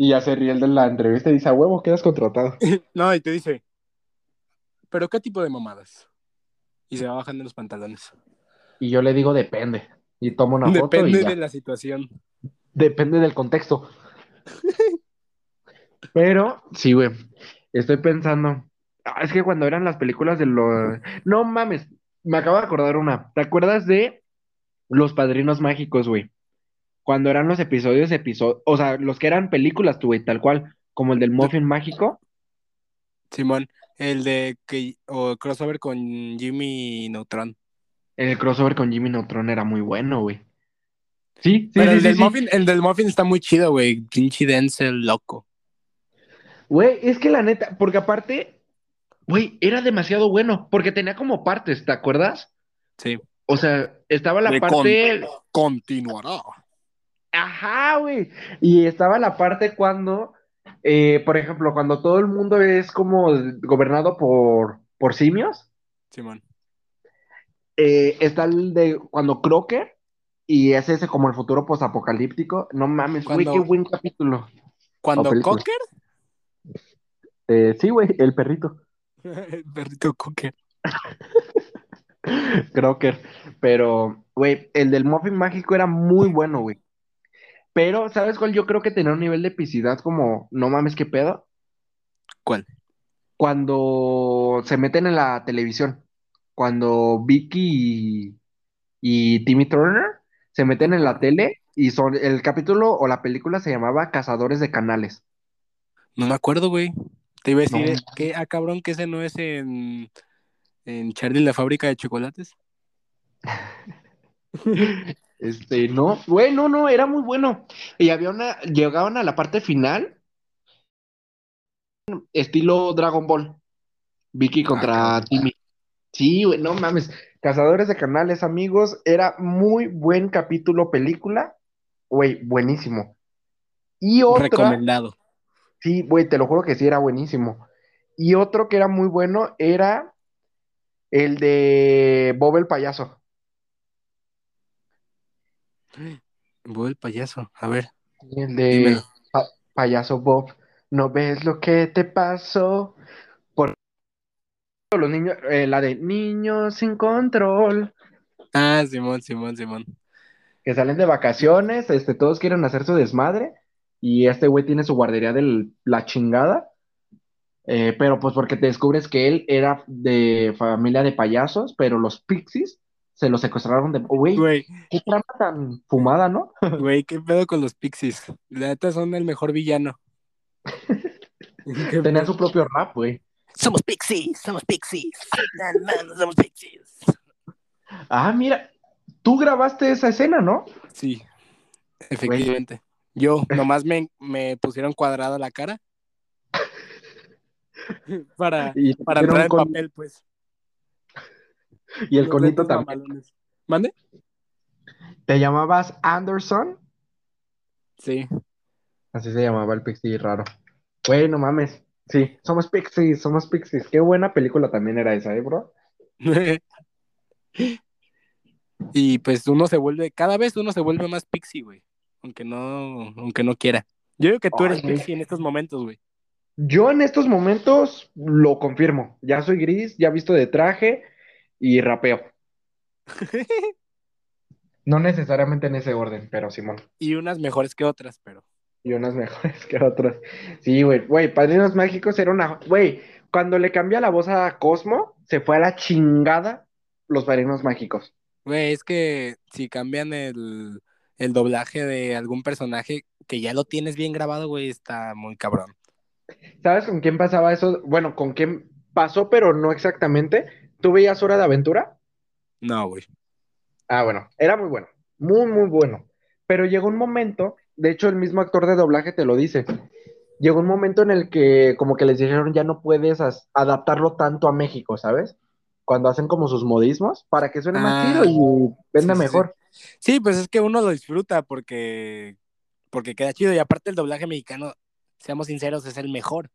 Y ya se ríe el de la entrevista y dice, a huevo, quedas contratado. no, y te dice, ¿pero qué tipo de mamadas? Y se va bajando los pantalones. Y yo le digo, depende. Y tomo una foto Depende de la situación. Depende del contexto. Pero, sí, güey. Estoy pensando. Ah, es que cuando eran las películas de los. No mames. Me acabo de acordar una. ¿Te acuerdas de Los Padrinos Mágicos, güey? Cuando eran los episodios, episodios. O sea, los que eran películas, tú, güey, tal cual. Como el del Muffin Mágico. Simón, el de que o crossover con Jimmy Neutron. El crossover con Jimmy Neutron era muy bueno, güey. Sí, sí, Pero sí, el, sí, del sí. Muffin, el del Muffin está muy chido, güey. Pinche Denzel loco. Güey, es que la neta, porque aparte, güey, era demasiado bueno, porque tenía como partes, ¿te acuerdas? Sí. O sea, estaba la De parte, Continuará. ajá, güey, y estaba la parte cuando, eh, por ejemplo, cuando todo el mundo es como gobernado por, por simios, Simón. eh, está el de cuando Crocker, y es ese como el futuro posapocalíptico, no mames, güey, qué buen capítulo. Cuando. Cocker, Eh, sí, güey, el perrito. el perrito Cocker. Crocker. Pero, güey, el del Muffin Mágico era muy bueno, güey. Pero, ¿sabes cuál? Yo creo que tenía un nivel de epicidad como, no mames, qué pedo. ¿Cuál? Cuando se meten en la televisión. Cuando Vicky y, y Timmy Turner se meten en la tele y son, el capítulo o la película se llamaba Cazadores de Canales. No me acuerdo, güey. Te iba a decir No. que, ah, cabrón, que ese no es en, en Charlie la fábrica de chocolates. Este, no, güey, no, no, era muy bueno. Y había una, llegaban a la parte final, estilo Dragon Ball. Vicky contra cabrón. Timmy. Sí, güey, no mames. Cazadores de Canales, amigos, era muy buen capítulo, película. Güey, buenísimo. Y otra, Recomendado. sí, güey, te lo juro que sí, era buenísimo. Y otro que era muy bueno era el de Bob el payaso. Bob el payaso. A ver. El de pa- payaso Bob, ¿no ves lo que te pasó? Por los niños, eh, la de niños sin control, Ah, Simón, Simón, Simón. que salen de vacaciones, este, todos quieren hacer su desmadre, y este güey tiene su guardería de la chingada, eh, pero pues porque te descubres que él era de familia de payasos, pero los pixies se los secuestraron de... Güey, Güey, qué trama tan fumada, ¿no? güey, ¿qué pedo con los pixies? La neta son el mejor villano. ¿Qué Tenía pedo? su propio rap, güey. Somos pixies, somos pixies. Somos pixies. Ah, mira, tú grabaste esa escena, ¿no? Sí, efectivamente. Yo, nomás me, me pusieron cuadrada la cara. para, para entrar en con- papel, pues. Y el conito también. mamalones. ¿Mande? ¿Te llamabas Anderson? Sí. Así se llamaba el Pixie raro. Güey, no mames. Sí, somos Pixies, somos Pixies. Qué buena película también era esa, ¿eh, bro? y pues uno se vuelve, cada vez uno se vuelve más pixie, güey. Aunque no, aunque no quiera. Yo digo que tú eres Ay, pixie en estos momentos, güey. Yo en estos momentos lo confirmo. Ya soy gris, ya visto de traje y rapeo. No necesariamente en ese orden, pero Simón. y unas mejores que otras, pero. Y unas mejores que otras. Sí, güey. Güey, Padrinos Mágicos era una. Güey, cuando le cambió la voz a Cosmo, se fue a la chingada los Padrinos Mágicos. Güey, es que si cambian el, el doblaje de algún personaje que ya lo tienes bien grabado, güey, está muy cabrón. ¿Sabes con quién pasaba eso? Bueno, con quién pasó, pero no exactamente. ¿Tú veías Hora de Aventura? No, güey. Ah, bueno, era muy bueno, muy, muy bueno. Pero llegó un momento, de hecho el mismo actor de doblaje te lo dice, llegó un momento en el que como que les dijeron ya no puedes adaptarlo tanto a México, ¿sabes? Cuando hacen como sus modismos para que suene más Ah, chido y venda sí, sí, mejor. Sí, pues es que uno lo disfruta porque, porque queda chido. Y aparte el doblaje mexicano, seamos sinceros, es el mejor.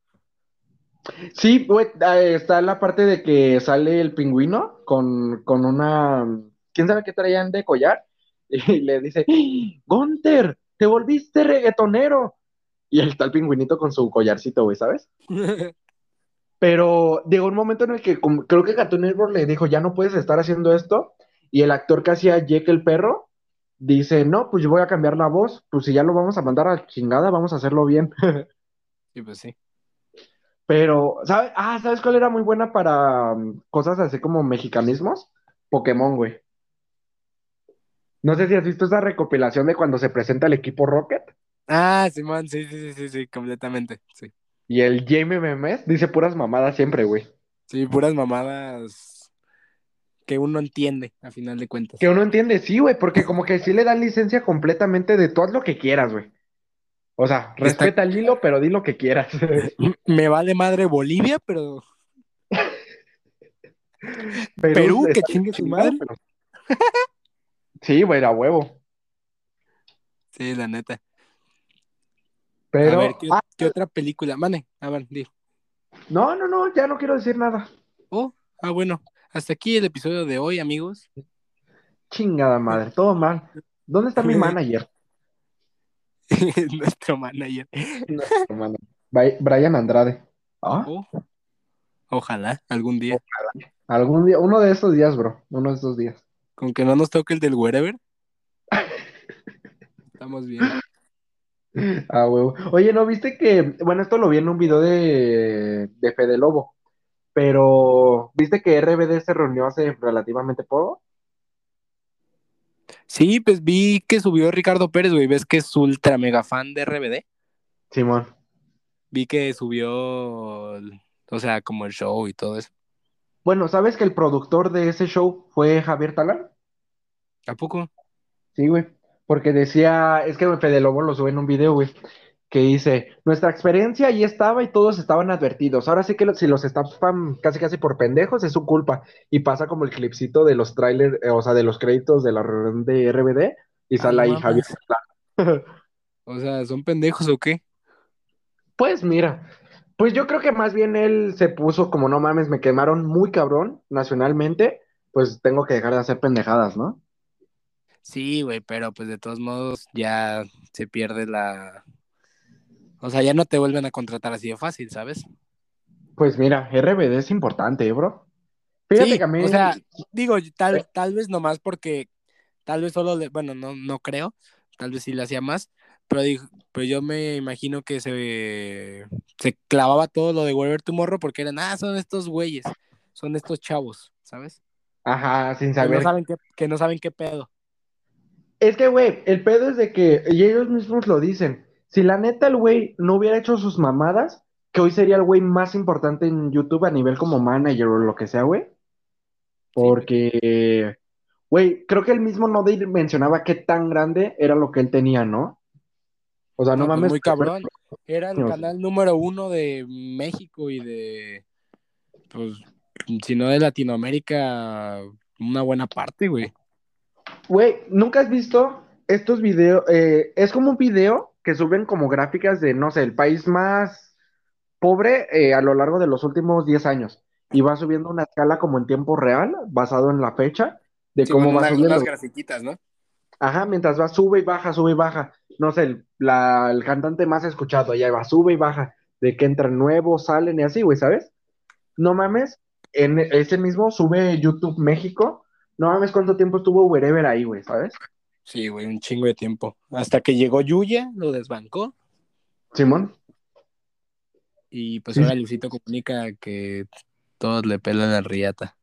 Sí, güey, ah, está la parte de que sale el pingüino con, con una, ¿quién sabe qué traían de collar? Y le dice, Gunter, te volviste reggaetonero. Y ahí está el pingüinito con su collarcito, güey, ¿sabes? Pero llegó un momento en el que como- creo que Cartoon Network le dijo, ya no puedes estar haciendo esto. Y el actor que hacía Jake el perro dice, no, pues yo voy a cambiar la voz. Pues si ya lo vamos a mandar a chingada, vamos a hacerlo bien. sí, pues sí. Pero, ¿sabes? Ah, ¿sabes cuál era muy buena para um, cosas así como mexicanismos? Pokémon, güey. No sé si has visto esa recopilación de cuando se presenta el equipo Rocket Ah, Simón, sí, sí, sí, sí, sí, completamente. Sí. y el Jamie Memes dice puras mamadas siempre, güey. Sí, puras mamadas que uno entiende, a final de cuentas. Que uno entiende, sí, güey, porque como que sí le dan licencia completamente de todo lo que quieras, güey. O sea, Está- respeta el hilo, pero di lo que quieras. Me vale madre Bolivia, pero Perú, que está chingue su madre. pero- Sí, güey, a huevo. sí, la neta. Pero, a ver, ¿qué, ah, qué otra película? Mane, a ver, di. no, no, no, ya no quiero decir nada. Oh, ah, bueno. Hasta aquí el episodio de hoy, amigos. Chingada madre, todo mal. ¿Dónde está mi manager? Nuestro manager. Nuestro manager. Bri- Brian Andrade. Ah, Oh, ojalá, algún día. Algún día, uno de estos días, bro. Uno de estos días. Con que no nos toque el del wherever. Estamos bien. Ah, huevo. Oye, ¿no viste que, bueno, esto lo vi en un video de, de Fede Lobo, pero ¿viste que RBD se reunió hace relativamente poco? Sí, pues vi que subió Ricardo Pérez, güey. ¿Ves que es ultra mega fan de RBD? Simón. Vi que subió, o sea, como el show y todo eso. Bueno, ¿sabes que el productor de ese show fue Javier Talán? ¿A poco? Sí, güey. Porque decía, es que Fede Lobo lo sube en un video, güey, que dice, nuestra experiencia ahí estaba y todos estaban advertidos. Ahora sí que si los estafan casi casi por pendejos es su culpa. Y pasa como el clipcito de los trailers, eh, o sea, de los créditos de la reunión de RBD y Ah, sale no ahí. Javier. O sea, ¿son pendejos o qué? Pues mira, pues yo creo que más bien él se puso como no mames, me quemaron muy cabrón nacionalmente, pues tengo que dejar de hacer pendejadas, ¿no? Sí, güey, pero pues de todos modos ya se pierde la... O sea, ya no te vuelven a contratar así de fácil, ¿sabes? Pues mira, RBD es importante, ¿eh, bro. Fíjate Sí, que a mí, o sea, digo, tal, Eh. tal vez nomás porque, tal vez solo, le, bueno, no, no creo, tal vez sí le hacía más, pero, dijo, pero yo me imagino que se, se clavaba todo lo de Wherever Tomorrow porque eran, ah, son estos güeyes, son estos chavos, ¿sabes? ajá, sin Que no saber. saben qué, que no saben qué pedo. Es que, güey, el pedo es de que, y ellos mismos lo dicen, si la neta el güey no hubiera hecho sus mamadas, que hoy sería el güey más importante en YouTube a nivel como manager o lo que sea, güey. Porque, güey, creo que él mismo no mencionaba qué tan grande era lo que él tenía, ¿no? O sea, no, No, pues mames. muy cabrón. Era el No. canal número uno de México y de, pues, si no de Latinoamérica, una buena parte, güey. Güey, ¿nunca has visto estos videos? Eh, es como un video que suben como gráficas de, no sé, el país más pobre eh, a lo largo de los últimos 10 años. Y va subiendo una escala como en tiempo real, basado en la fecha, de Sí, cómo va subiendo. unas grafiquitas, ¿no? Ajá, mientras va, sube y baja, sube y baja. No sé, el, la- el cantante más escuchado, allá va, sube y baja, de que entran nuevos, salen y así, güey, ¿sabes? No mames, en ese mismo sube YouTube México. No mames cuánto tiempo estuvo Wherever ahí, güey, ¿sabes? Sí, güey, un chingo de tiempo. Hasta que llegó Yuya, lo desbancó. Simón. Y pues ahora Lucito comunica que todos le pelan la riata.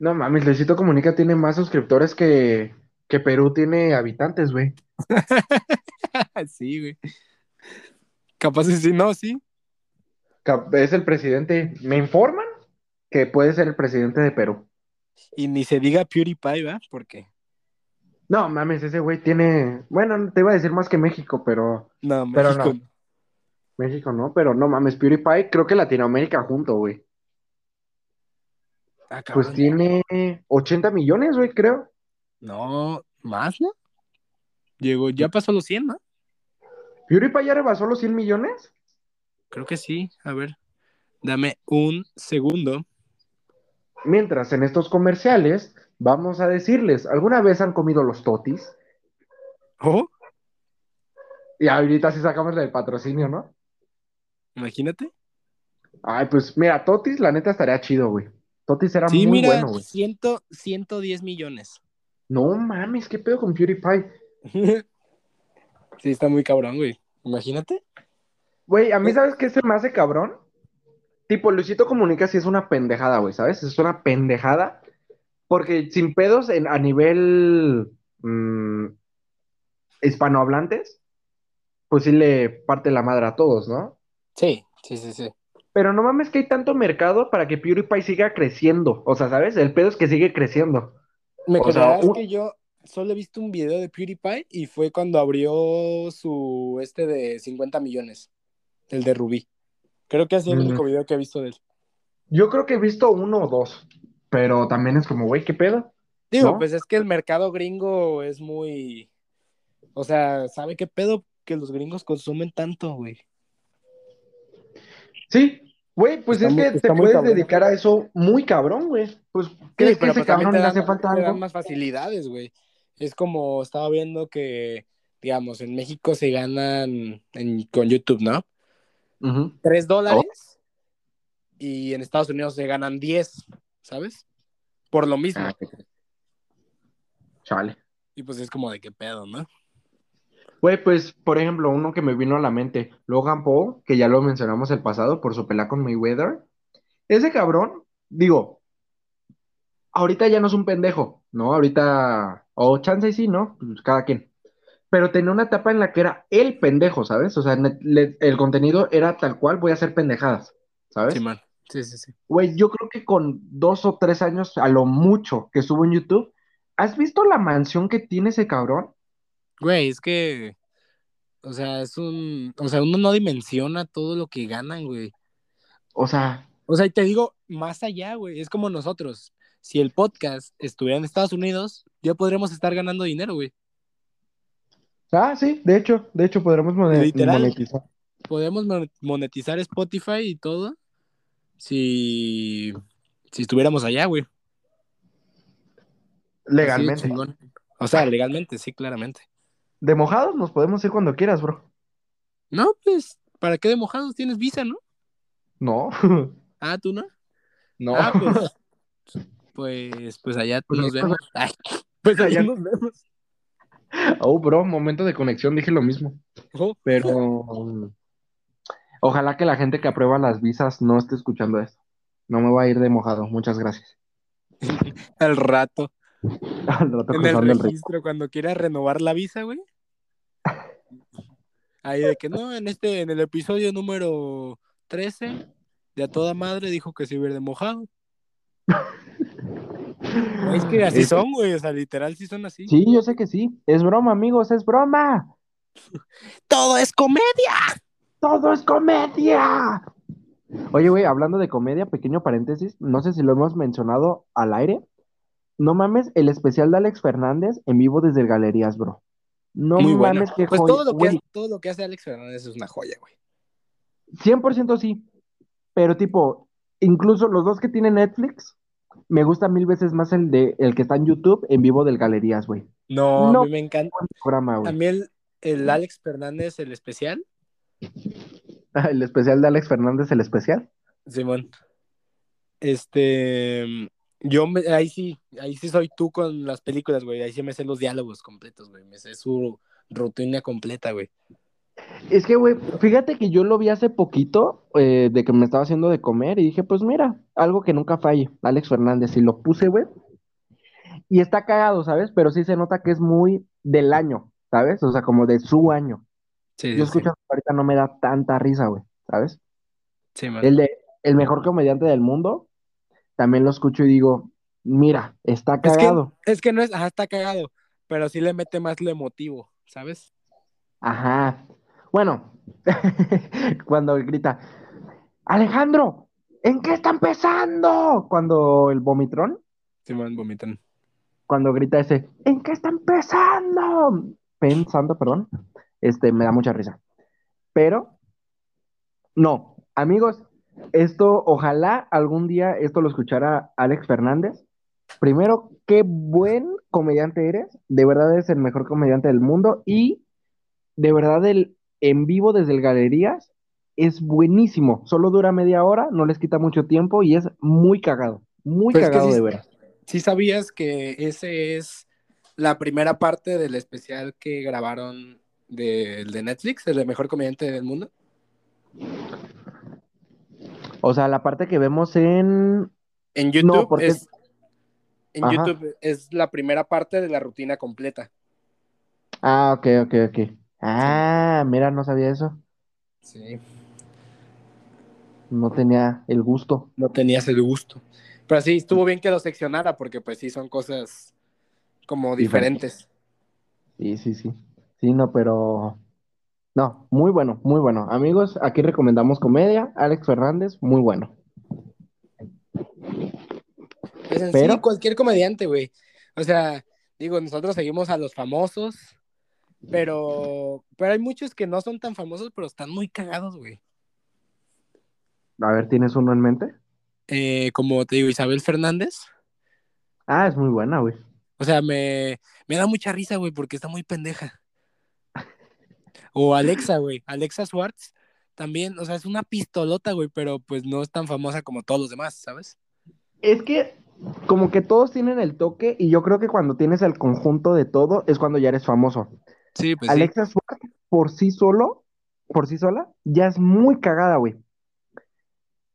No mames, Luisito Comunica tiene más suscriptores que, que Perú tiene habitantes, güey. sí, güey. Capaz de sí, no, sí. Es el presidente. Me informan que puede ser el presidente de Perú. Y ni se diga PewDiePie, ¿va? Porque. No mames, ese güey tiene. Bueno, te iba a decir más que México, pero. No, Pero México. no. México no, pero no mames, PewDiePie, creo que Latinoamérica junto, güey. Ah, Pues tiene 80 millones, güey, creo. No, más, ¿no? Llegó, ya pasó los 100, ¿no? ¿PewDiePie ya rebasó los 100 millones? Creo que sí. A ver. Dame un segundo. Mientras en estos comerciales, vamos a decirles, ¿alguna vez han comido los totis? Oh, Y ahorita sí sacamos el patrocinio, ¿no? imagínate. Ay, pues mira, Totis, la neta estaría chido, güey. Totis era Sí, muy mira, bueno, güey. ciento, 110 millones. No mames, qué pedo con PewDiePie. sí, está muy cabrón, güey. Imagínate. Güey, a mí, Eh. ¿sabes qué se me hace cabrón? Tipo, Luisito Comunica sí es una pendejada, güey, ¿sabes? Es una pendejada. Porque sin pedos en- a nivel mm, hispanohablantes, pues sí le parte la madre a todos, ¿no? Sí, sí, sí, sí. Pero no mames que hay tanto mercado para que PewDiePie siga creciendo. O sea, ¿sabes? El pedo es que sigue creciendo. Me creerás un- que yo solo he visto un video de PewDiePie y fue cuando abrió su este de 50 millones, el de Rubí. Creo que ha sido el Mm. único video que he visto de él. Yo creo que he visto uno o dos. Pero también es como, güey, ¿qué pedo? Digo, ¿No? pues es que el mercado gringo es muy. O sea, ¿sabe qué pedo que los gringos consumen tanto, güey? Sí, güey, pues Está es muy- que te puedes cabrón. dedicar a eso muy cabrón, güey. Pues, ¿crees que ese pues también cabrón te le hace falta te dan algo? más facilidades, güey. Es como estaba viendo que, digamos, en México se ganan en- con YouTube, ¿no? 3 dólares y en Estados Unidos se ganan 10, ¿sabes? por lo mismo. Ah. Chale. Y pues es como de qué pedo, ¿no? Güey, pues, por ejemplo, uno que me vino a la mente, Logan Paul, que ya lo mencionamos el pasado por su pelea con Mayweather. Ese cabrón, digo, ahorita ya no es un pendejo, ¿no? Ahorita, o chance y sí, ¿no? Pues cada quien. Pero tenía una etapa en la que era el pendejo, ¿sabes? O sea, le- el contenido era tal cual, voy a hacer pendejadas, ¿sabes? Sí, man. Sí, sí, sí. Güey, yo creo que con dos o tres años, a lo mucho que subo en YouTube, ¿has visto la mansión que tiene ese cabrón? Güey, es que, o sea, es un, o sea, uno no dimensiona todo lo que ganan, güey. O sea, O sea, y te digo, más allá, güey, es como nosotros. Si el podcast estuviera en Estados Unidos, ya podríamos estar ganando dinero, güey. ah, sí, de hecho, de hecho podremos Literal. monetizar. Podemos mon- monetizar Spotify y todo si, si estuviéramos allá, güey. Legalmente. O sea, legalmente, sí, claramente. De mojados nos podemos ir cuando quieras, bro. No, pues, ¿para qué de mojados tienes visa, no? No, Ah, ¿tú no? no. Ah, pues, pues, pues allá Pues nos vemos. Ay, pues allá nos vemos. Oh, bro, momento de conexión, dije lo mismo. Oh, Pero ojalá que la gente que aprueba las visas no esté escuchando esto. No me voy a ir de mojado, muchas gracias. al rato. Al rato En el registro, cuando quieras renovar la visa, güey. Ahí de que no, en este, en el episodio número 13, de a toda madre dijo que se iba a ir de mojado. Es que así Eso- son, güey. O sea, literal sí son así. Sí, yo sé que sí. Es broma, amigos, es broma. Todo es comedia. ¡Todo es comedia! Oye, güey, hablando de comedia, pequeño paréntesis, no sé si lo hemos mencionado al aire. No mames, el especial de Alex Fernández en vivo desde el Galerías, bro. No Muy bueno. mames, qué Pues joya, todo lo, que, hace- todo lo que hace Alex Fernández es una joya, güey. 100% sí, pero tipo, incluso los dos que tienen Netflix, me gusta mil veces más el de el que está en YouTube en vivo del Galerías, güey. No, No. a mí me encanta. Programa, güey. el, el Alex Fernández, el especial, El especial de Alex Fernández, el especial. Simón. Este, yo me- ahí sí, ahí sí soy tú con las películas, güey. Ahí sí me sé los diálogos completos, güey. Me sé su rutina completa, güey. Es que, güey, fíjate que yo lo vi hace poquito, eh, de que me estaba haciendo de comer, y dije, pues mira, algo que nunca falle, Alex Fernández, y lo puse, güey. Y está cagado, ¿sabes? Pero sí se nota que es muy del año, ¿sabes? O sea, como de su año. Sí, Yo sí, sí. escucho ahorita no me da tanta risa, güey, ¿sabes? Sí, man. El de el mejor comediante del mundo, también lo escucho y digo, mira, está Es que, cagado. es que no es, ajá, está cagado, pero sí le mete más lo emotivo, ¿sabes? Ajá. Bueno, cuando grita, Alejandro, ¿en qué está empezando? Cuando el vomitrón, Simón, vomitan. cuando grita ese, ¿en qué está empezando? Pensando, perdón, este, me da mucha risa. Pero, no, amigos, esto, ojalá algún día esto lo escuchara Alex Fernández. Primero, qué buen comediante eres, de verdad eres el mejor comediante del mundo y de verdad el en vivo desde el Galerías es buenísimo, solo dura media hora, no les quita mucho tiempo y es muy cagado, muy Pues es que cagado sí- de veras. ¿Sí sabías que ese es la primera parte del especial que grabaron del de Netflix, el de mejor comediante del mundo? O sea, la parte que vemos en... En YouTube porque- es en Ajá. YouTube es la primera parte de la rutina completa. Ah, ok, ok, ok. Ah, mira, no sabía eso. Sí. No tenía el gusto. No tenías el gusto. Pero sí, estuvo bien que lo seccionara porque pues sí son cosas como diferentes. Sí, sí, sí. Sí, no, pero... No, muy bueno, muy bueno. Amigos, aquí recomendamos comedia. Alex Fernández, muy bueno. Pues en Pero- sí, cualquier comediante, güey. O sea, digo, nosotros seguimos a los famosos, pero, pero hay muchos que no son tan famosos, pero están muy cagados, güey. A ver, ¿tienes uno en mente? Eh, como te digo, Isabel Fernández. Ah, es muy buena, güey. O sea, me, me da mucha risa, güey, porque está muy pendeja. O Alexa, güey. Alexa Schwartz también, o sea, es una pistolota, güey, pero pues no es tan famosa como todos los demás, ¿sabes? Es que como que todos tienen el toque y yo creo que cuando tienes el conjunto de todo es cuando ya eres famoso. Sí, pues sí. Alexa Suárez por sí solo, por sí sola, ya es muy cagada, güey.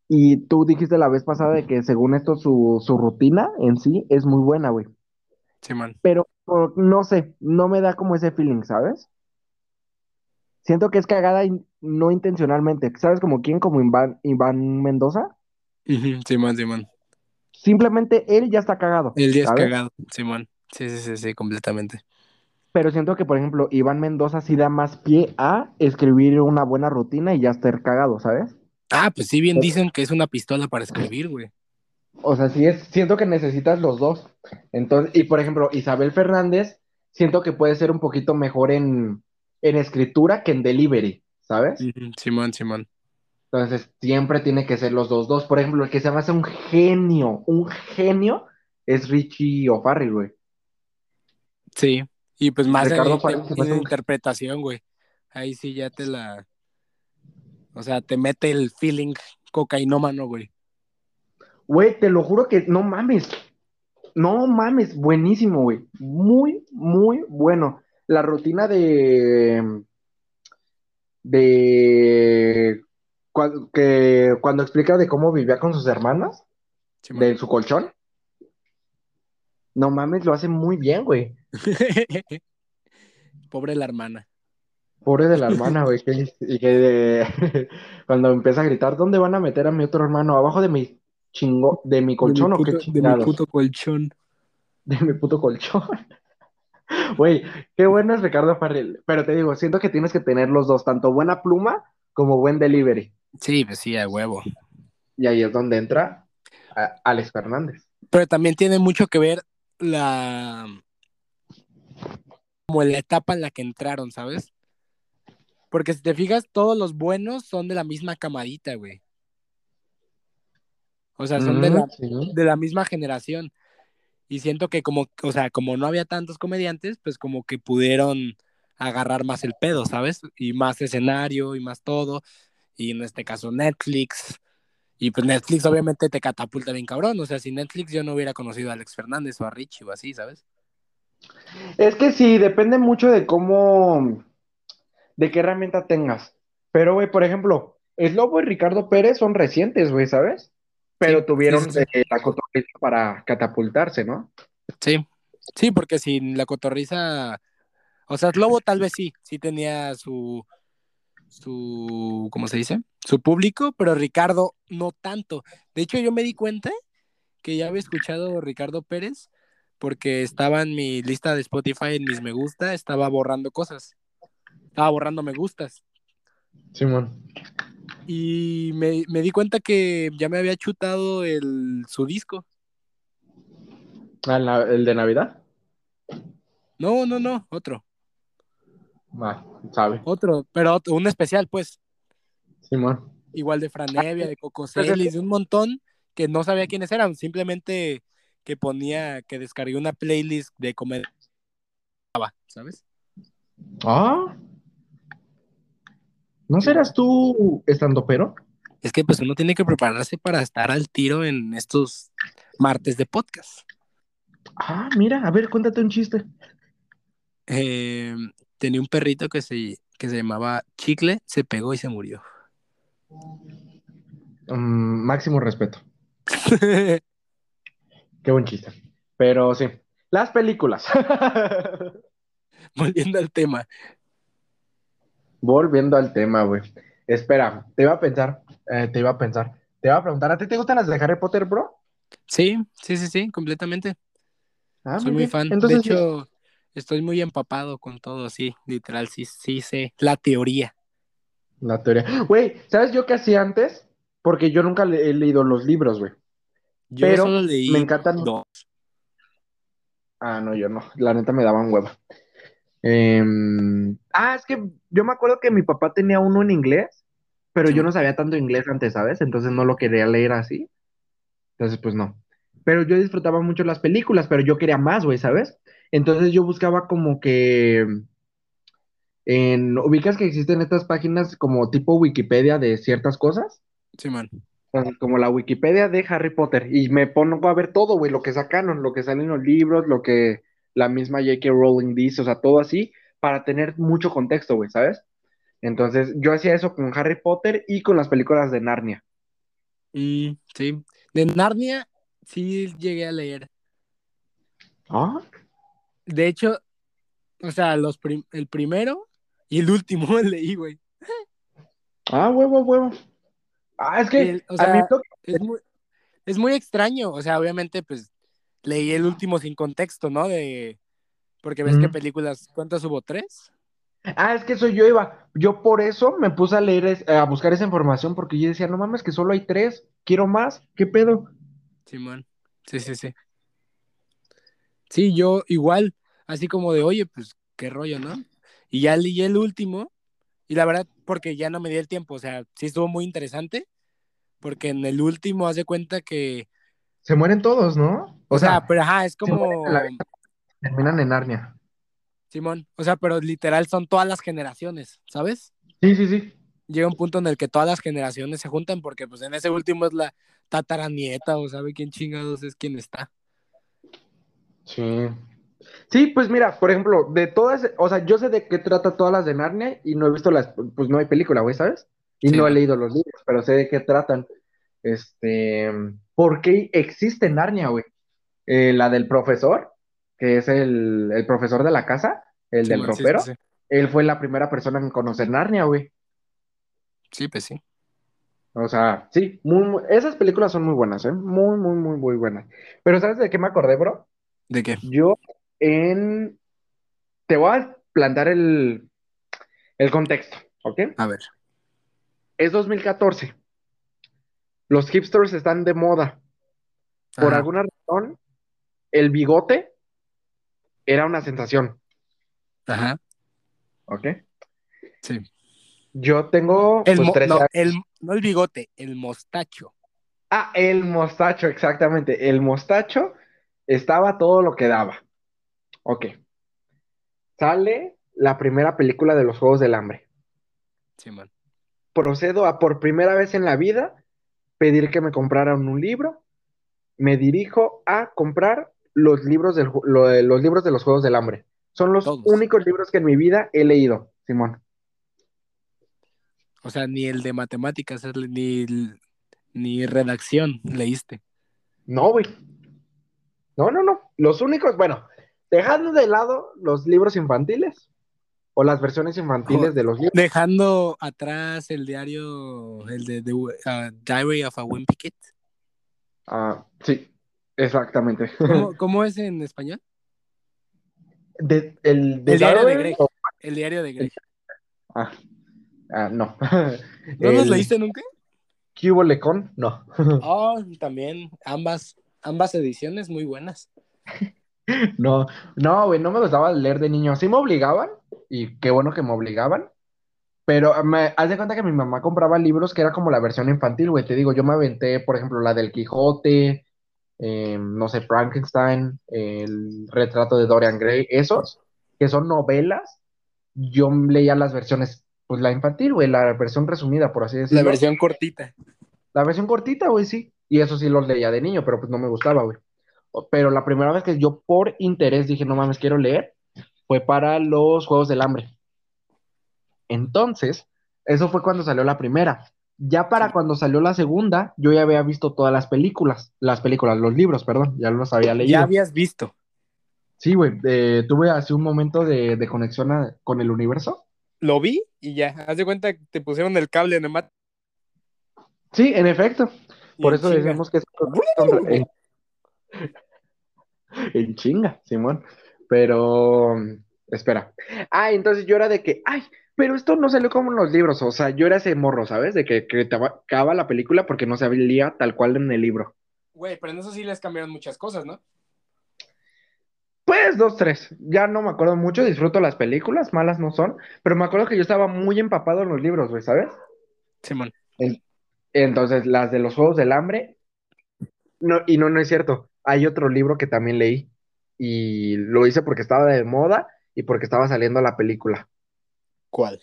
Y tú dijiste la vez pasada de que según esto su, su rutina en sí es muy buena, güey. Sí, man. Pero no sé, no me da como ese feeling, ¿sabes? Siento que es cagada in- no intencionalmente. ¿Sabes como quién? Como Iván, Iván Mendoza. Simón, Simón. Simplemente él ya está cagado, El día es cagado, Simón. Sí, sí, sí, sí, completamente. Pero siento que, por ejemplo, Iván Mendoza sí da más pie a escribir una buena rutina y ya estar cagado, ¿sabes? Ah, pues sí, bien dicen que es una pistola para escribir, güey. O sea, sí es, siento que necesitas los dos. Entonces, y por ejemplo, Isabel Fernández, siento que puede ser un poquito mejor en, en escritura que en delivery, ¿sabes? Simón, Simón. Entonces, siempre tiene que ser los dos, dos. Por ejemplo, el que se me hace un genio, un genio, es Richie O'Farrill, güey. Sí. Y pues más Ricardo en, en un- interpretación, güey. Ahí sí ya te la. O sea, te mete el feeling cocainómano, güey. Güey, te lo juro que no mames. No mames, buenísimo, güey. Muy, muy bueno. La rutina de. de. que cuando explica de cómo vivía con sus hermanas, de su colchón. No mames, lo hace muy bien, güey. Pobre la hermana. Pobre de la hermana, güey. que- y que de- cuando empieza a gritar, ¿dónde van a meter a mi otro hermano? ¿Abajo de mi chingo, de mi colchón de mi o qué puto, de mi chingados? puto colchón. De mi puto colchón. Güey, qué bueno es Ricardo Farrell. Pero te digo, siento que tienes que tener los dos, tanto buena pluma como buen delivery. Sí, pues sí, a huevo. Y ahí es donde entra a- Alex Fernández. Pero también tiene mucho que ver la. como la etapa en la que entraron, ¿sabes? Porque si te fijas, todos los buenos son de la misma camadita, güey. O sea, son de la, Mm, sí. de la misma generación. Y siento que como, o sea, como no había tantos comediantes, pues como que pudieron agarrar más el pedo, ¿sabes? Y más escenario y más todo. Y en este caso Netflix. Y pues Netflix obviamente te catapulta bien cabrón. O sea, sin Netflix yo no hubiera conocido a Alex Fernández o a Richie o así, ¿sabes? Es que sí, depende mucho de cómo, de qué herramienta tengas. Pero, güey, por ejemplo, Slobo y Ricardo Pérez son recientes, güey, ¿sabes? Pero Sí, tuvieron sí, sí, sí. eh, la cotorriza para catapultarse, ¿no? Sí. Sí, porque sin la cotorriza. O sea, Lobo tal vez sí, sí tenía su. su. ¿cómo se dice? Su público, pero Ricardo no tanto. De hecho, yo me di cuenta que ya había escuchado Ricardo Pérez porque estaba en mi lista de Spotify, en mis me gusta, estaba borrando cosas. Estaba borrando me gustas. Simón. Y me, me di cuenta que ya me había chutado el, su disco. Ah, ¿El de Navidad? No, no, no, otro. Ah, sabe. Otro, pero otro, un especial, pues. Simón. igual de Franevia, de Coco Celis, de un montón que no sabía quiénes eran, simplemente que ponía, que descargué una playlist de comedia, ¿sabes? Ah. ¿No serás tú estando pero? Es que pues uno tiene que prepararse para estar al tiro en estos martes de podcast. Ah, mira, a ver, cuéntate un chiste. Eh, tenía un perrito que se, que se llamaba Chicle, se pegó y se murió. Mm, máximo respeto. Qué buen chiste. Pero sí. Las películas. Volviendo al tema. Volviendo al tema, güey. Espera, te iba a pensar, eh, te iba a pensar, te iba a preguntar, ¿a ti te gustan las de Harry Potter, bro? Sí, sí, sí, sí, completamente. Ah, Soy muy bien. fan. Entonces, de hecho, estoy muy empapado con todo, sí, literal, sí, sí sé la teoría. la teoría. Güey, ¿sabes yo qué hacía antes? Porque yo nunca le- he leído los libros, güey. Yo Pero solo leí me encantan- dos. Ah, no, yo no. La neta me daban hueva. Em, ah, es que yo me acuerdo que mi papá tenía uno en inglés, pero Sí. yo no sabía tanto inglés antes, ¿sabes? Entonces no lo quería leer así. Entonces, pues no. Pero yo disfrutaba mucho las películas, pero yo quería más, güey, ¿sabes? Entonces yo buscaba como que en ubicas que existen estas páginas como tipo Wikipedia de ciertas cosas. Sí, man. como la Wikipedia de Harry Potter y me pongo a ver todo, güey, lo que sacaron, lo que salen en los libros, lo que la misma J.K. Rowling dice, o sea, todo así, para tener mucho contexto, güey, ¿sabes? Entonces, yo hacía eso con Harry Potter y con las películas de Narnia. Mm, sí, de Narnia sí llegué a leer. ¿Ah? De hecho, o sea, los prim- el primero y el último leí, güey. Ah, huevo, huevo. Ah, es que El- o a mí Es muy, es muy extraño, o sea, obviamente, pues leí el último sin contexto, ¿no? De porque ves que Ujú. películas, ¿cuántas hubo? ¿Tres? Ah, es que eso yo iba. Yo por eso me puse a leer, a buscar esa información, porque yo decía, no mames, que solo hay tres, quiero más, ¿qué pedo? Simón. Sí, sí, sí. Sí, yo igual, así como de, oye, pues qué rollo, ¿no? Y ya leí el último, y la verdad, porque ya no me di el tiempo, o sea, sí estuvo muy interesante, porque en el último haz de cuenta que, Se mueren todos, ¿no? o, sea, pero ajá, es como, en terminan en Narnia. Simón, o sea, pero literal son todas las generaciones, ¿sabes? Sí, sí, sí. Llega un punto en el que todas las generaciones se juntan, porque pues en ese último es la tataranieta, o sabe quién chingados es quien está. Sí. Sí, pues mira, por ejemplo, de todas, o sea, yo sé de qué trata todas las de Narnia y no he visto las, pues no hay película, güey, ¿sabes? Y Sí, no he leído los libros, pero sé de qué tratan. Este, ¿por qué existe Narnia, güey? Eh, la del profesor, que es el, el profesor de la casa, el del ropero, sí, sí. él fue la primera persona en conocer Narnia, güey. Sí, pues sí. O sea, sí, muy, muy- esas películas son muy buenas, ¿eh? Muy, muy, muy, muy buenas. Pero ¿sabes de qué me acordé, bro? ¿De qué? Yo en... Te voy a plantar el, el contexto, ¿ok? A ver. Es 2014. Los hipsters están de moda. Por alguna razón, el bigote era una sensación, Ajá. ¿ok? Sí. Yo tengo El pues 13 no, años. el, no el bigote, el mostacho. Ah, el mostacho, exactamente. El mostacho estaba todo lo que daba. Ok. Sale la primera película de los Juegos del Hambre. Simón. Procedo a por primera vez en la vida pedir que me compraran un libro. Me dirijo a comprar los libros, del, lo los libros de los Juegos del Hambre. Son los Todos. únicos libros que en mi vida he leído, Simón. O sea, ni el de matemáticas, ni, ni redacción leíste. No, güey. No, no, no. Los únicos, bueno, dejando de lado los libros infantiles o las versiones infantiles Oh. de los libros. Dejando atrás el diario, el de, de, uh, Diary of a Wimpy Kid. Ah, sí, exactamente. ¿Cómo, cómo es en español? De- el, El diario de Greg. o- El diario de Greg. Ah, ah, no. ¿No los El leíste nunca? Cubo Lecon, no. Oh, también. Ambas, ambas ediciones muy buenas. No, no, güey, no me gustaba leer de niño. Sí me obligaban, y qué bueno que me obligaban, pero me, haz de cuenta que mi mamá compraba libros que era como la versión infantil, güey. Te digo, yo me aventé, por ejemplo, la del Quijote, eh, no sé, Frankenstein, el retrato de Dorian Gray, esos, que son novelas, yo leía las versiones, pues la infantil, güey, la versión resumida, por así La decirlo. versión cortita. La versión cortita, güey, sí. Y eso sí los leía de niño, pero pues no me gustaba, güey. Pero la primera vez que yo por interés dije, no mames, quiero leer, fue para los Juegos del Hambre. Entonces, eso fue cuando salió la primera. Ya para cuando salió la segunda, yo ya había visto todas las películas, las películas, los libros, perdón, ya los había Ya leído. habías visto. Sí, güey, eh, tuve así un momento de, de conexión a- con el universo. Lo vi y ya. Haz de cuenta que te pusieron el cable en el mat. Sí, en efecto. Por eso decimos que es en, chinga, Simón. Pero, espera. Ah, entonces yo era de que, ay, pero esto no salió como en los libros. O sea, yo era ese morro, ¿sabes? De que criticaba la película porque no se veía tal cual en el libro. Güey, pero en eso sí les cambiaron muchas cosas, ¿no? Pues dos, tres. Ya no me acuerdo mucho, disfruto las películas, malas no son, pero me acuerdo que yo estaba muy empapado en los libros, güey, ¿sabes? Simón. Entonces, las de los Juegos del Hambre, no, y no, no es cierto. Hay otro libro que también leí y lo hice porque estaba de moda y porque estaba saliendo la película, ¿Cuál?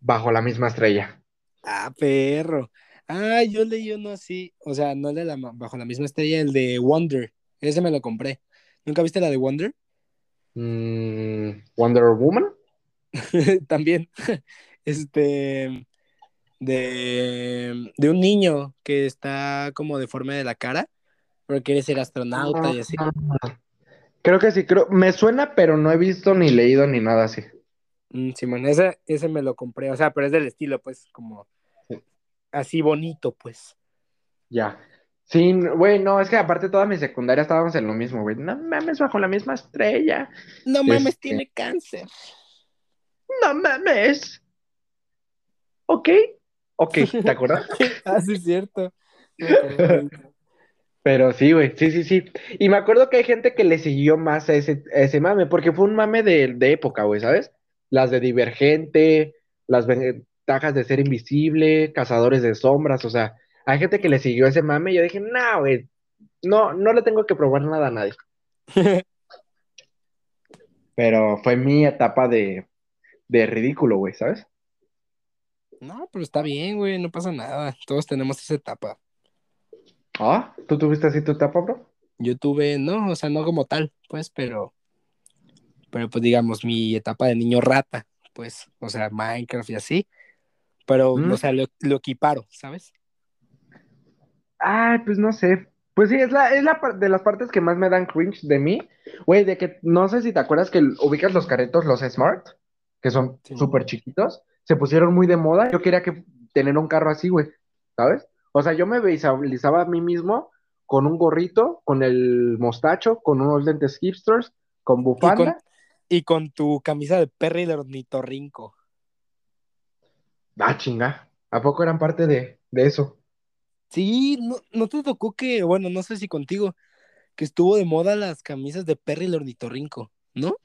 Bajo la misma estrella. Ah, perro. Ah, yo leí uno así, o sea, no de la, bajo la misma estrella, el de Wonder. Ese me lo compré. ¿Nunca viste la de Wonder? Mm, Wonder Woman. También. Este. De, de un niño que está como deforme de la cara, pero quiere ser astronauta y así. Creo que sí, creo. Me suena, pero no he visto ni leído ni nada así. Mm, Simón, ese, ese me lo compré, o sea, pero es del estilo, pues, como Sí. así bonito, pues. Ya. Sí, güey, no, es que aparte toda mi secundaria estábamos en lo mismo, güey. No mames, bajo la misma estrella. No mames, Este- tiene cáncer. No mames. Ok. Ok, ¿te acuerdas? ah, sí, es cierto. Pero sí, güey, sí, sí, sí. Y me acuerdo que hay gente que le siguió más a ese, a ese mame, porque fue un mame de, de época, güey, ¿sabes? Las de Divergente, las ventajas de ser invisible, Cazadores de Sombras, o sea, hay gente que le siguió ese mame y yo dije, no, güey, no, no le tengo que probar nada a nadie. Pero fue mi etapa de, de ridículo, güey, ¿sabes? No, pero está bien, güey, no pasa nada. Todos tenemos esa etapa. Ah, ¿tú tuviste así tu etapa, bro? Yo tuve, no, o sea, no como tal, pues, pero, pero pues digamos, mi etapa de niño rata, pues, o sea, Minecraft y así, pero, Mm. o sea, lo, lo equiparo, ¿sabes? Ay, pues no sé. Pues sí, es la, es la de las partes que más me dan cringe de mí. Güey, de que no sé si te acuerdas que ubicas los caretos, los Smart, que son Sí. súper chiquitos, se pusieron muy de moda. Yo quería que tener un carro así, güey, ¿sabes? O sea, yo me visualizaba a mí mismo con un gorrito, con el mostacho, con unos lentes hipsters, con Y con, bufanda. y con tu camisa de Perry de ornitorrinco. Ah, chinga. ¿A poco eran parte de, de eso? Sí, no, no te tocó que, bueno, no sé si contigo, que estuvo de moda las camisas de Perry el ornitorrinco, ¿no?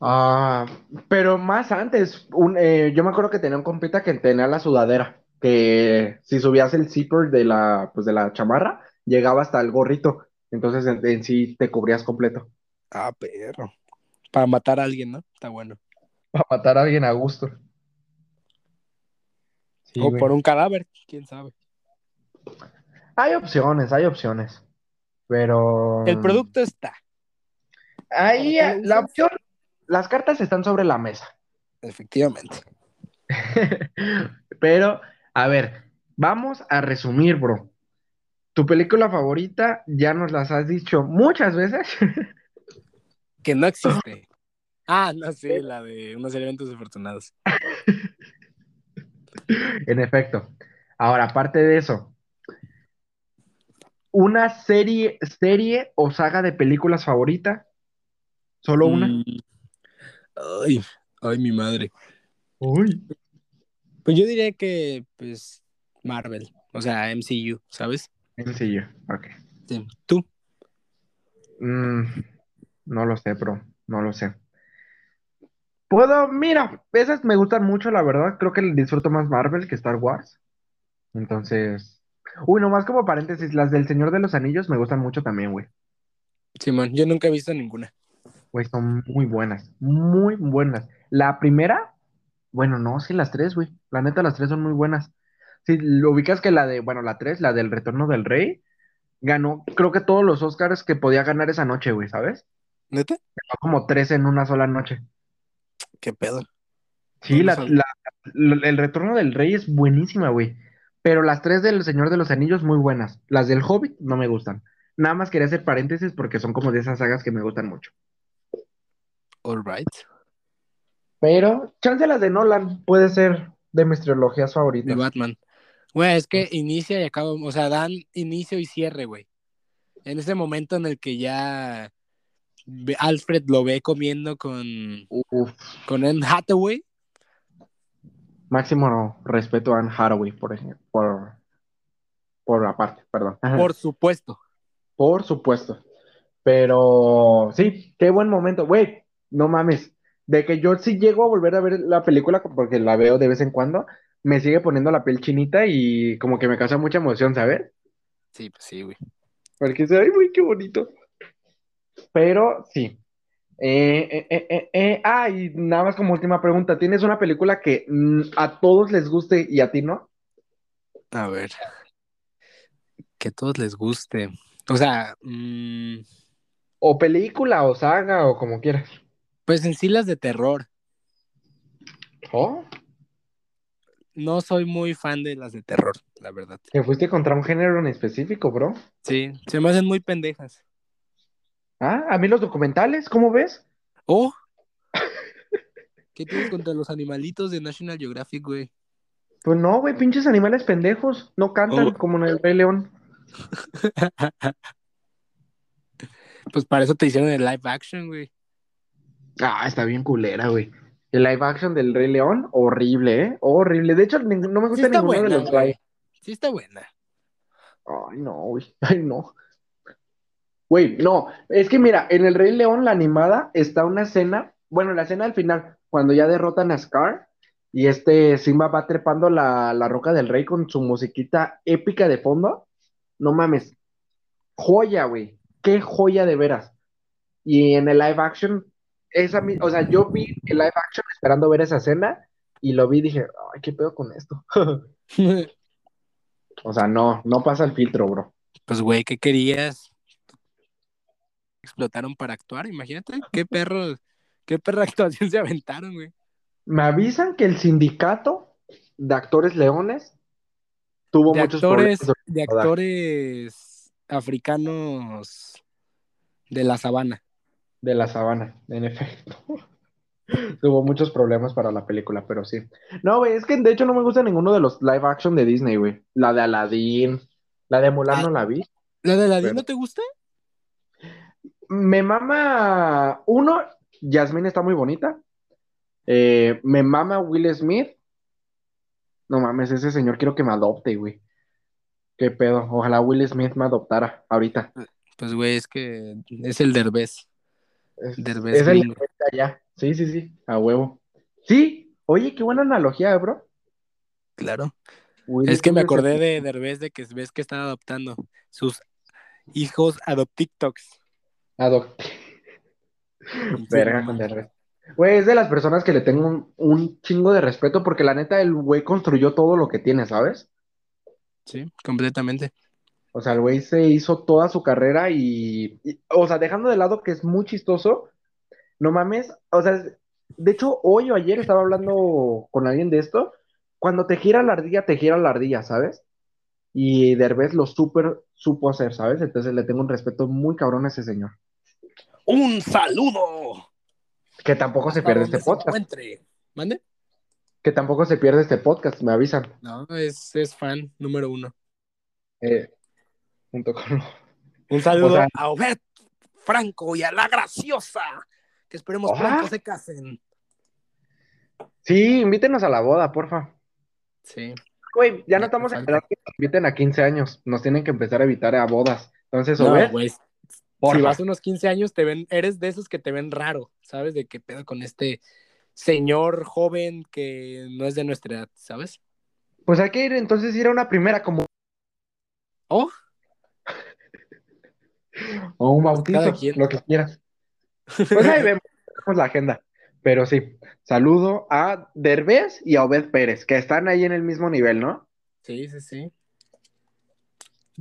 Ah, pero más antes, un, eh, yo me acuerdo que tenía un compita que tenía la sudadera, que si subías el zipper de la, pues de la chamarra, llegaba hasta el gorrito, entonces en, en sí te cubrías completo, Ah, perro. Para matar a alguien, ¿no? Está bueno. para matar a alguien a gusto. Sí, o güey. por un cadáver, quién sabe. Hay opciones, hay opciones, pero El producto está, ahí ¿Para qué lo la usas? opción, las cartas están sobre la mesa. efectivamente. Pero, a ver, vamos a resumir, bro. Tu película favorita, ya nos las has dicho muchas veces. Que no existe. Ah, no sé, la de unos elementos desafortunados. En efecto. Ahora, aparte de eso, una serie, serie o saga de películas favorita, solo una. Mm. Ay, ay, mi madre. Uy. Pues yo diría que, pues, Marvel, o sea, MCU, ¿sabes? Sencillo, ok. Sí. ¿Tú? Mm, no lo sé, bro, no lo sé. Puedo, mira, esas me gustan mucho, la verdad. Creo que disfruto más Marvel que Star Wars. Entonces, uy, nomás como paréntesis, las del Señor de los Anillos me gustan mucho también, güey. Simón, yo nunca he visto ninguna. Güey, son muy buenas, muy buenas. La primera, bueno, no, sí, las tres, güey. La neta, las tres son muy buenas. Si lo ubicas que la de, bueno, la tres, la del Retorno del Rey, ganó, creo que todos los Oscars que podía ganar esa noche, güey, ¿sabes? ¿Neta? Ganó como tres en una sola noche. ¿Qué pedo? Sí, la- la- el Retorno del Rey es buenísima, güey. Pero las tres del Señor de los Anillos, muy buenas. Las del Hobbit no me gustan. Nada más quería hacer paréntesis porque son como de esas sagas que me gustan mucho. All right. Pero, chance las de Nolan puede ser de mis trilogías De favoritas. Batman. Güey, es que inicia y acaba, o sea, dan inicio y cierre, güey. En ese momento en el que ya Alfred lo ve comiendo con, Uf, con Anne Hathaway. máximo respeto a Anne Hathaway, por ejemplo, por, por aparte, perdón. Por supuesto. Por supuesto. Pero sí, qué buen momento. Güey, no mames. De que yo sí llego a volver a ver la película porque la veo de vez en cuando, me sigue poniendo la piel chinita y como que me causa mucha emoción, ¿sabes? Sí, pues sí, güey. Porque dice, ay, güey, qué bonito. Pero sí. Eh, eh, eh, Ah, y nada más como última pregunta. ¿Tienes una película que mm, a todos les guste y a ti no? A ver. Que a todos les guste. O sea, mm, O película, o saga, o como quieras. Pues en sí las de terror. ¿Oh? No soy muy fan de las de terror, la verdad. Te fuiste contra un género en específico, bro. Sí, se me hacen muy pendejas. Ah, a mí los documentales, ¿cómo ves? Oh. ¿Qué tienes contra los animalitos de National Geographic, güey? Pues no, güey, pinches animales pendejos. No cantan Oh. como en el Rey León. Pues para eso te hicieron el live action, güey. Ah, está bien culera, güey. El live action del Rey León, horrible, ¿eh? Horrible. De hecho, no me Sí gusta está ninguno de buena, los güey. live. Sí está buena. Ay, no, güey. Ay, no. Güey, no. Es que mira, en el Rey León, la animada, está una escena. Bueno, la escena al final, cuando ya derrotan a Scar y este Simba va trepando la, la roca del rey con su musiquita épica de fondo. No mames. Joya, güey. Qué joya de veras. Y en el live action, esa, o sea, yo vi el live action esperando ver esa escena y lo vi y dije, ay, qué pedo con esto. O sea, no, no pasa el filtro, bro. Pues, güey, ¿qué querías? Explotaron para actuar, imagínate. Qué perro, qué perra actuación se aventaron, güey. Me avisan que el sindicato de actores leones tuvo De muchos actores, problemas. de actores africanos de la sabana. De la sabana, en efecto. Tuvo muchos problemas para la película, pero sí. No, güey, es que de hecho no me gusta ninguno de los live action de Disney, güey. La de Aladdin, la de Mulan Ah. no la vi. ¿La de Aladdin Pero- no te gusta? Me mama, uno, Jasmine está muy bonita. Eh, me mama Will Smith. No mames, ese señor quiero que me adopte, güey. Qué pedo. Ojalá Will Smith me adoptara ahorita. Pues, güey, es que es el derbez. Es, Derbez es el allá. Sí, sí, sí, a huevo. Sí, oye, qué buena analogía, bro. Claro. Es que me acordé de Derbez de que ves que están adoptando sus hijos adoptiktoks. Adopté. Verga con Derbez. Güey, es de las personas que le tengo un, un chingo de respeto porque la neta el güey construyó todo lo que tiene, ¿sabes? Sí, completamente. O sea, el güey se hizo toda su carrera y, y- o sea, dejando de lado que es muy chistoso, no mames, o sea, de hecho, hoy o ayer estaba hablando con alguien de esto, cuando te gira la ardilla, te gira la ardilla, ¿sabes? Y Derbez lo súper supo hacer, ¿sabes? Entonces le tengo un respeto muy cabrón a ese señor. ¡Un saludo! Que tampoco se pierde este se podcast. encuentre. ¿Mande? Que tampoco se pierde este podcast, me avisan. No, es, es fan número uno. Eh, junto con... Un saludo O sea- a Obed Franco y a la graciosa. Que esperemos Ah. pronto se casen. Sí, invítenos a la boda, porfa. Sí. Güey, ya no estamos esperando que nos inviten a 15 años. Nos tienen que empezar a evitar a bodas. Entonces, No, Obed. Si vas a unos 15 años, te ven, eres de esos que te ven raro, ¿sabes? De qué pedo con este señor joven que no es de nuestra edad, ¿sabes? Pues hay que ir entonces ir a una primera como Oh, o un Pues bautizo, lo que quieras. Pues ahí vemos, vemos la agenda. Pero sí, saludo a Derbez y a Obed Pérez, que están ahí en el mismo nivel, ¿no? sí, sí, sí.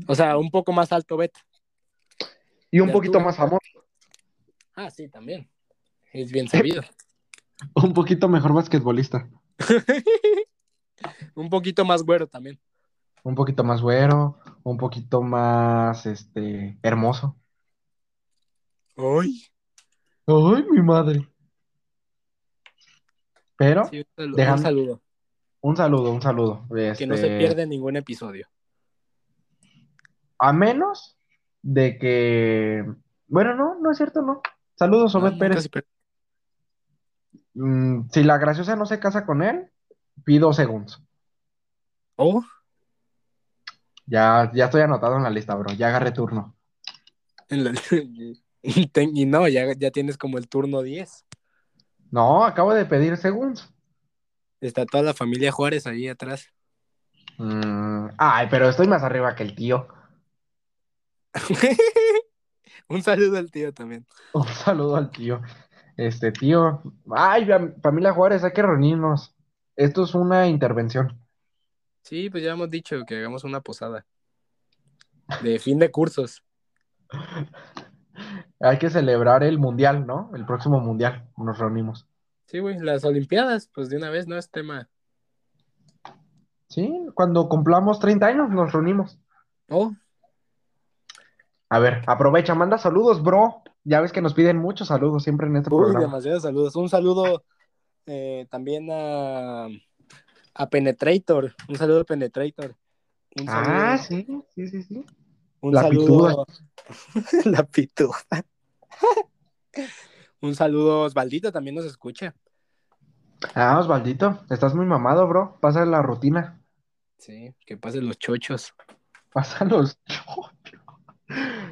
O sea, un poco más alto, Bet. Y un poquito altura. más famoso, Ah, sí, también. Es bien sabido. un poquito mejor basquetbolista, un poquito más güero también. Un poquito más güero, un poquito más, este, hermoso. Ay. ¡Ay, mi madre! Pero, Sí, un saludo. Déjame- un saludo. un saludo, un saludo. Que no se Este, pierde ningún episodio. A menos de que. Bueno, no, no es cierto, no. Saludos, Obed Pérez. Mm, si la graciosa no se casa con él, pido segundos. Oh, Ya, ya estoy anotado en la lista, bro. Ya agarré turno. en la- y no, ya, ya tienes como el turno 10. No, acabo de pedir segundos. Está toda la familia Juárez ahí atrás. Mm, ay, pero estoy más arriba que el tío. Un saludo al tío también. Un saludo al tío. Este tío. Ay, fam- familia Juárez, hay que reunirnos. Esto es una intervención. Sí, pues ya hemos dicho que hagamos una posada. De fin de cursos. Hay que celebrar el mundial, ¿no? El próximo mundial. Nos reunimos. Sí, güey, las Olimpiadas, pues de una vez, no es tema. Sí, cuando cumplamos 30 años nos reunimos. Oh, A ver, aprovecha, manda saludos, bro. Ya ves que nos piden muchos saludos siempre en este uy, programa. demasiados saludos. Un saludo eh, también a, a Penetrator. Un saludo a Penetrator. Un Ah, saludo- sí, sí, sí, sí. Un La saludo. La pituda. Un saludo, Osvaldito también nos escucha. Ah, Osvaldito, estás muy mamado, bro. Pasa la rutina. Sí, que pasen los chochos. Pasa los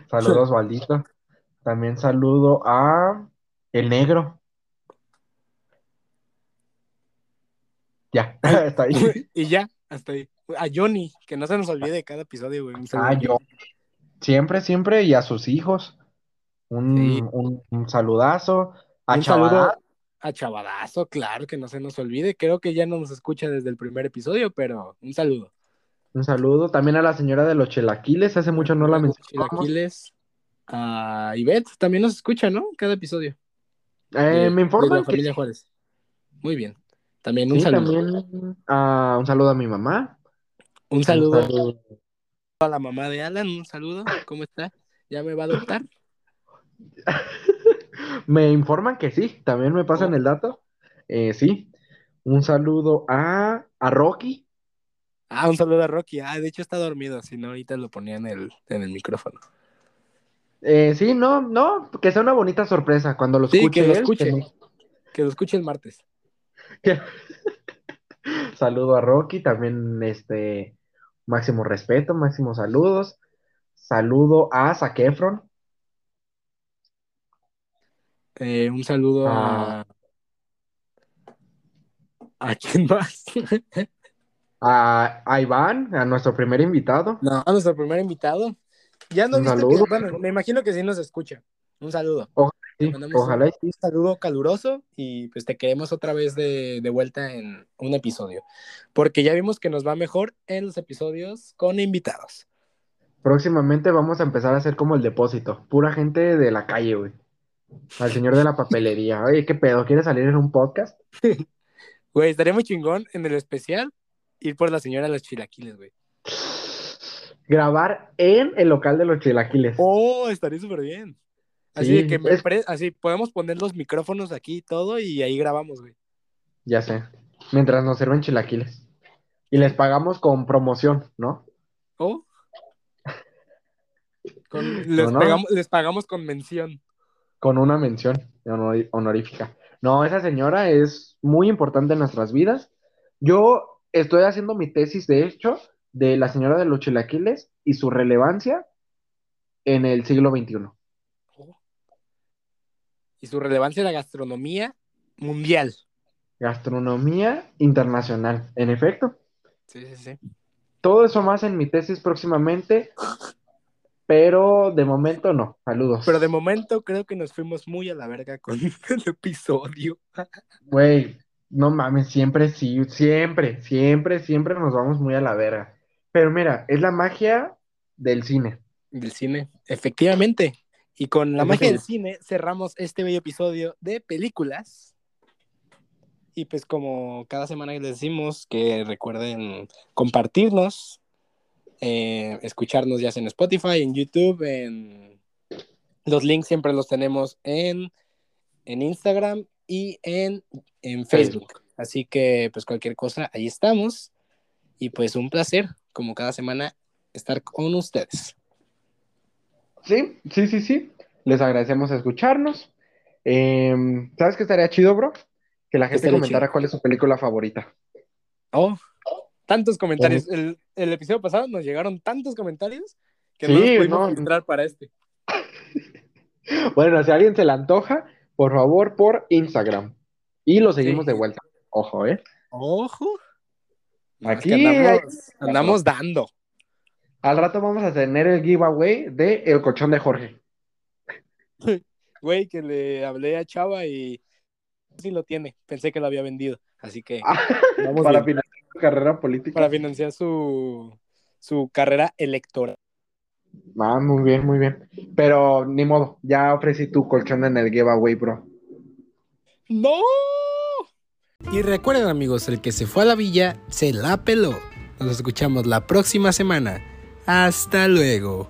Saludos, Osvaldito. También saludo a el negro. Ya, está ahí. y ya, hasta ahí. A Johnny, que no se nos olvide cada episodio, güey. Ah, a yo. Siempre, siempre, y a sus hijos. Un, Sí. un, un saludazo. A Un saludo Chavada. a Chavadazo, claro, que no se nos olvide. Creo que ya no nos escucha desde el primer episodio, pero un saludo. Un saludo. También a la señora de los chelaquiles. Hace mucho no la mencionamos. Chilaquiles. A Ivette también nos escucha, ¿no? Cada episodio. Eh, de- me informan que Juárez. Muy bien. También un sí, saludo. también ah, un saludo a mi mamá. Un saludo Un saludo. a la mamá de Alan. Un saludo. ¿Cómo está? ¿Ya me va a adoptar? Me informan que sí, también me pasan Oh. el dato. Eh, sí. Un saludo a, a Rocky. Ah, un saludo a Rocky. Ah, de hecho está dormido. Si no, ahorita lo ponía en el, en el micrófono. Eh, sí, no, no, que sea una bonita sorpresa cuando lo Sí, escuche que lo él, escuche. no- Que lo escuche el martes. Saludo a Rocky, también este máximo respeto, máximos saludos. Saludo a Zac Efron, Eh, un saludo Ah. a. ¿A quién más? a, a Iván, a nuestro primer invitado. no, a nuestro primer invitado. Ya no Un que. Bueno, me imagino que sí nos escucha. Un saludo. Sí, ojalá sí. Un saludo caluroso y pues te queremos otra vez de, de vuelta en un episodio. Porque ya vimos que nos va mejor en los episodios con invitados. Próximamente vamos a empezar a hacer como el depósito, pura gente de la calle, güey. Al señor de la papelería. Oye, ¿qué pedo? ¿Quieres salir en un podcast? Güey, estaría muy chingón en el especial ir por la señora de los chilaquiles, güey. Grabar en el local de los chilaquiles. Oh, estaría súper bien. Así Sí, de que me es- pre- así podemos poner los micrófonos aquí y todo y ahí grabamos, güey. Ya sé. Mientras nos sirven chilaquiles. Y les pagamos con promoción, ¿no? Oh. Con- les, no? pegamos- les pagamos con mención. Con una mención honor- honorífica. No, esa señora es muy importante en nuestras vidas. Yo estoy haciendo mi tesis, de hecho, de la señora de los chilaquiles y su relevancia en el siglo XXI. Y su relevancia en la gastronomía mundial. Gastronomía internacional, en efecto. Sí, sí, sí. Todo eso más en mi tesis próximamente, pero de momento no. Saludos. Pero de momento creo que nos fuimos muy a la verga con el episodio. Güey, no mames, siempre sí, siempre, siempre, siempre nos vamos muy a la verga. Pero mira, es la magia del cine. Del cine, efectivamente. Y con la magia del cine cerramos este bello episodio de películas. Y pues como cada semana les decimos que recuerden compartirnos, eh, escucharnos ya sea en Spotify, en YouTube, en... Los links siempre los tenemos en, en Instagram y en, en Facebook. Así que pues cualquier cosa, ahí estamos. Y pues un placer, como cada semana, estar con ustedes. Sí, sí, sí, sí. Les agradecemos escucharnos. Em, ¿sabes qué estaría chido, bro? Que la gente comentara chido. cuál es su película favorita. Oh, tantos comentarios. El, el episodio pasado nos llegaron tantos comentarios que Sí, no nos pudimos no. filtrar para este. Bueno, si a alguien se le antoja, por favor, por Instagram. Y lo seguimos Sí. de vuelta. Ojo, ¿eh? Ojo. Aquí andamos, andamos dando. Al rato vamos a tener el giveaway de El Colchón de Jorge. Güey, que le hablé a Chava y sí lo tiene. Pensé que lo había vendido. Así que Ah, vamos Para bien. financiar carrera política. para financiar su, su carrera electoral. Ah, muy bien, muy bien. Pero ni modo, ya ofrecí tu colchón en el giveaway, bro. ¡No! Y recuerden amigos, el que se fue a la villa se la peló. Nos escuchamos la próxima semana. Hasta luego.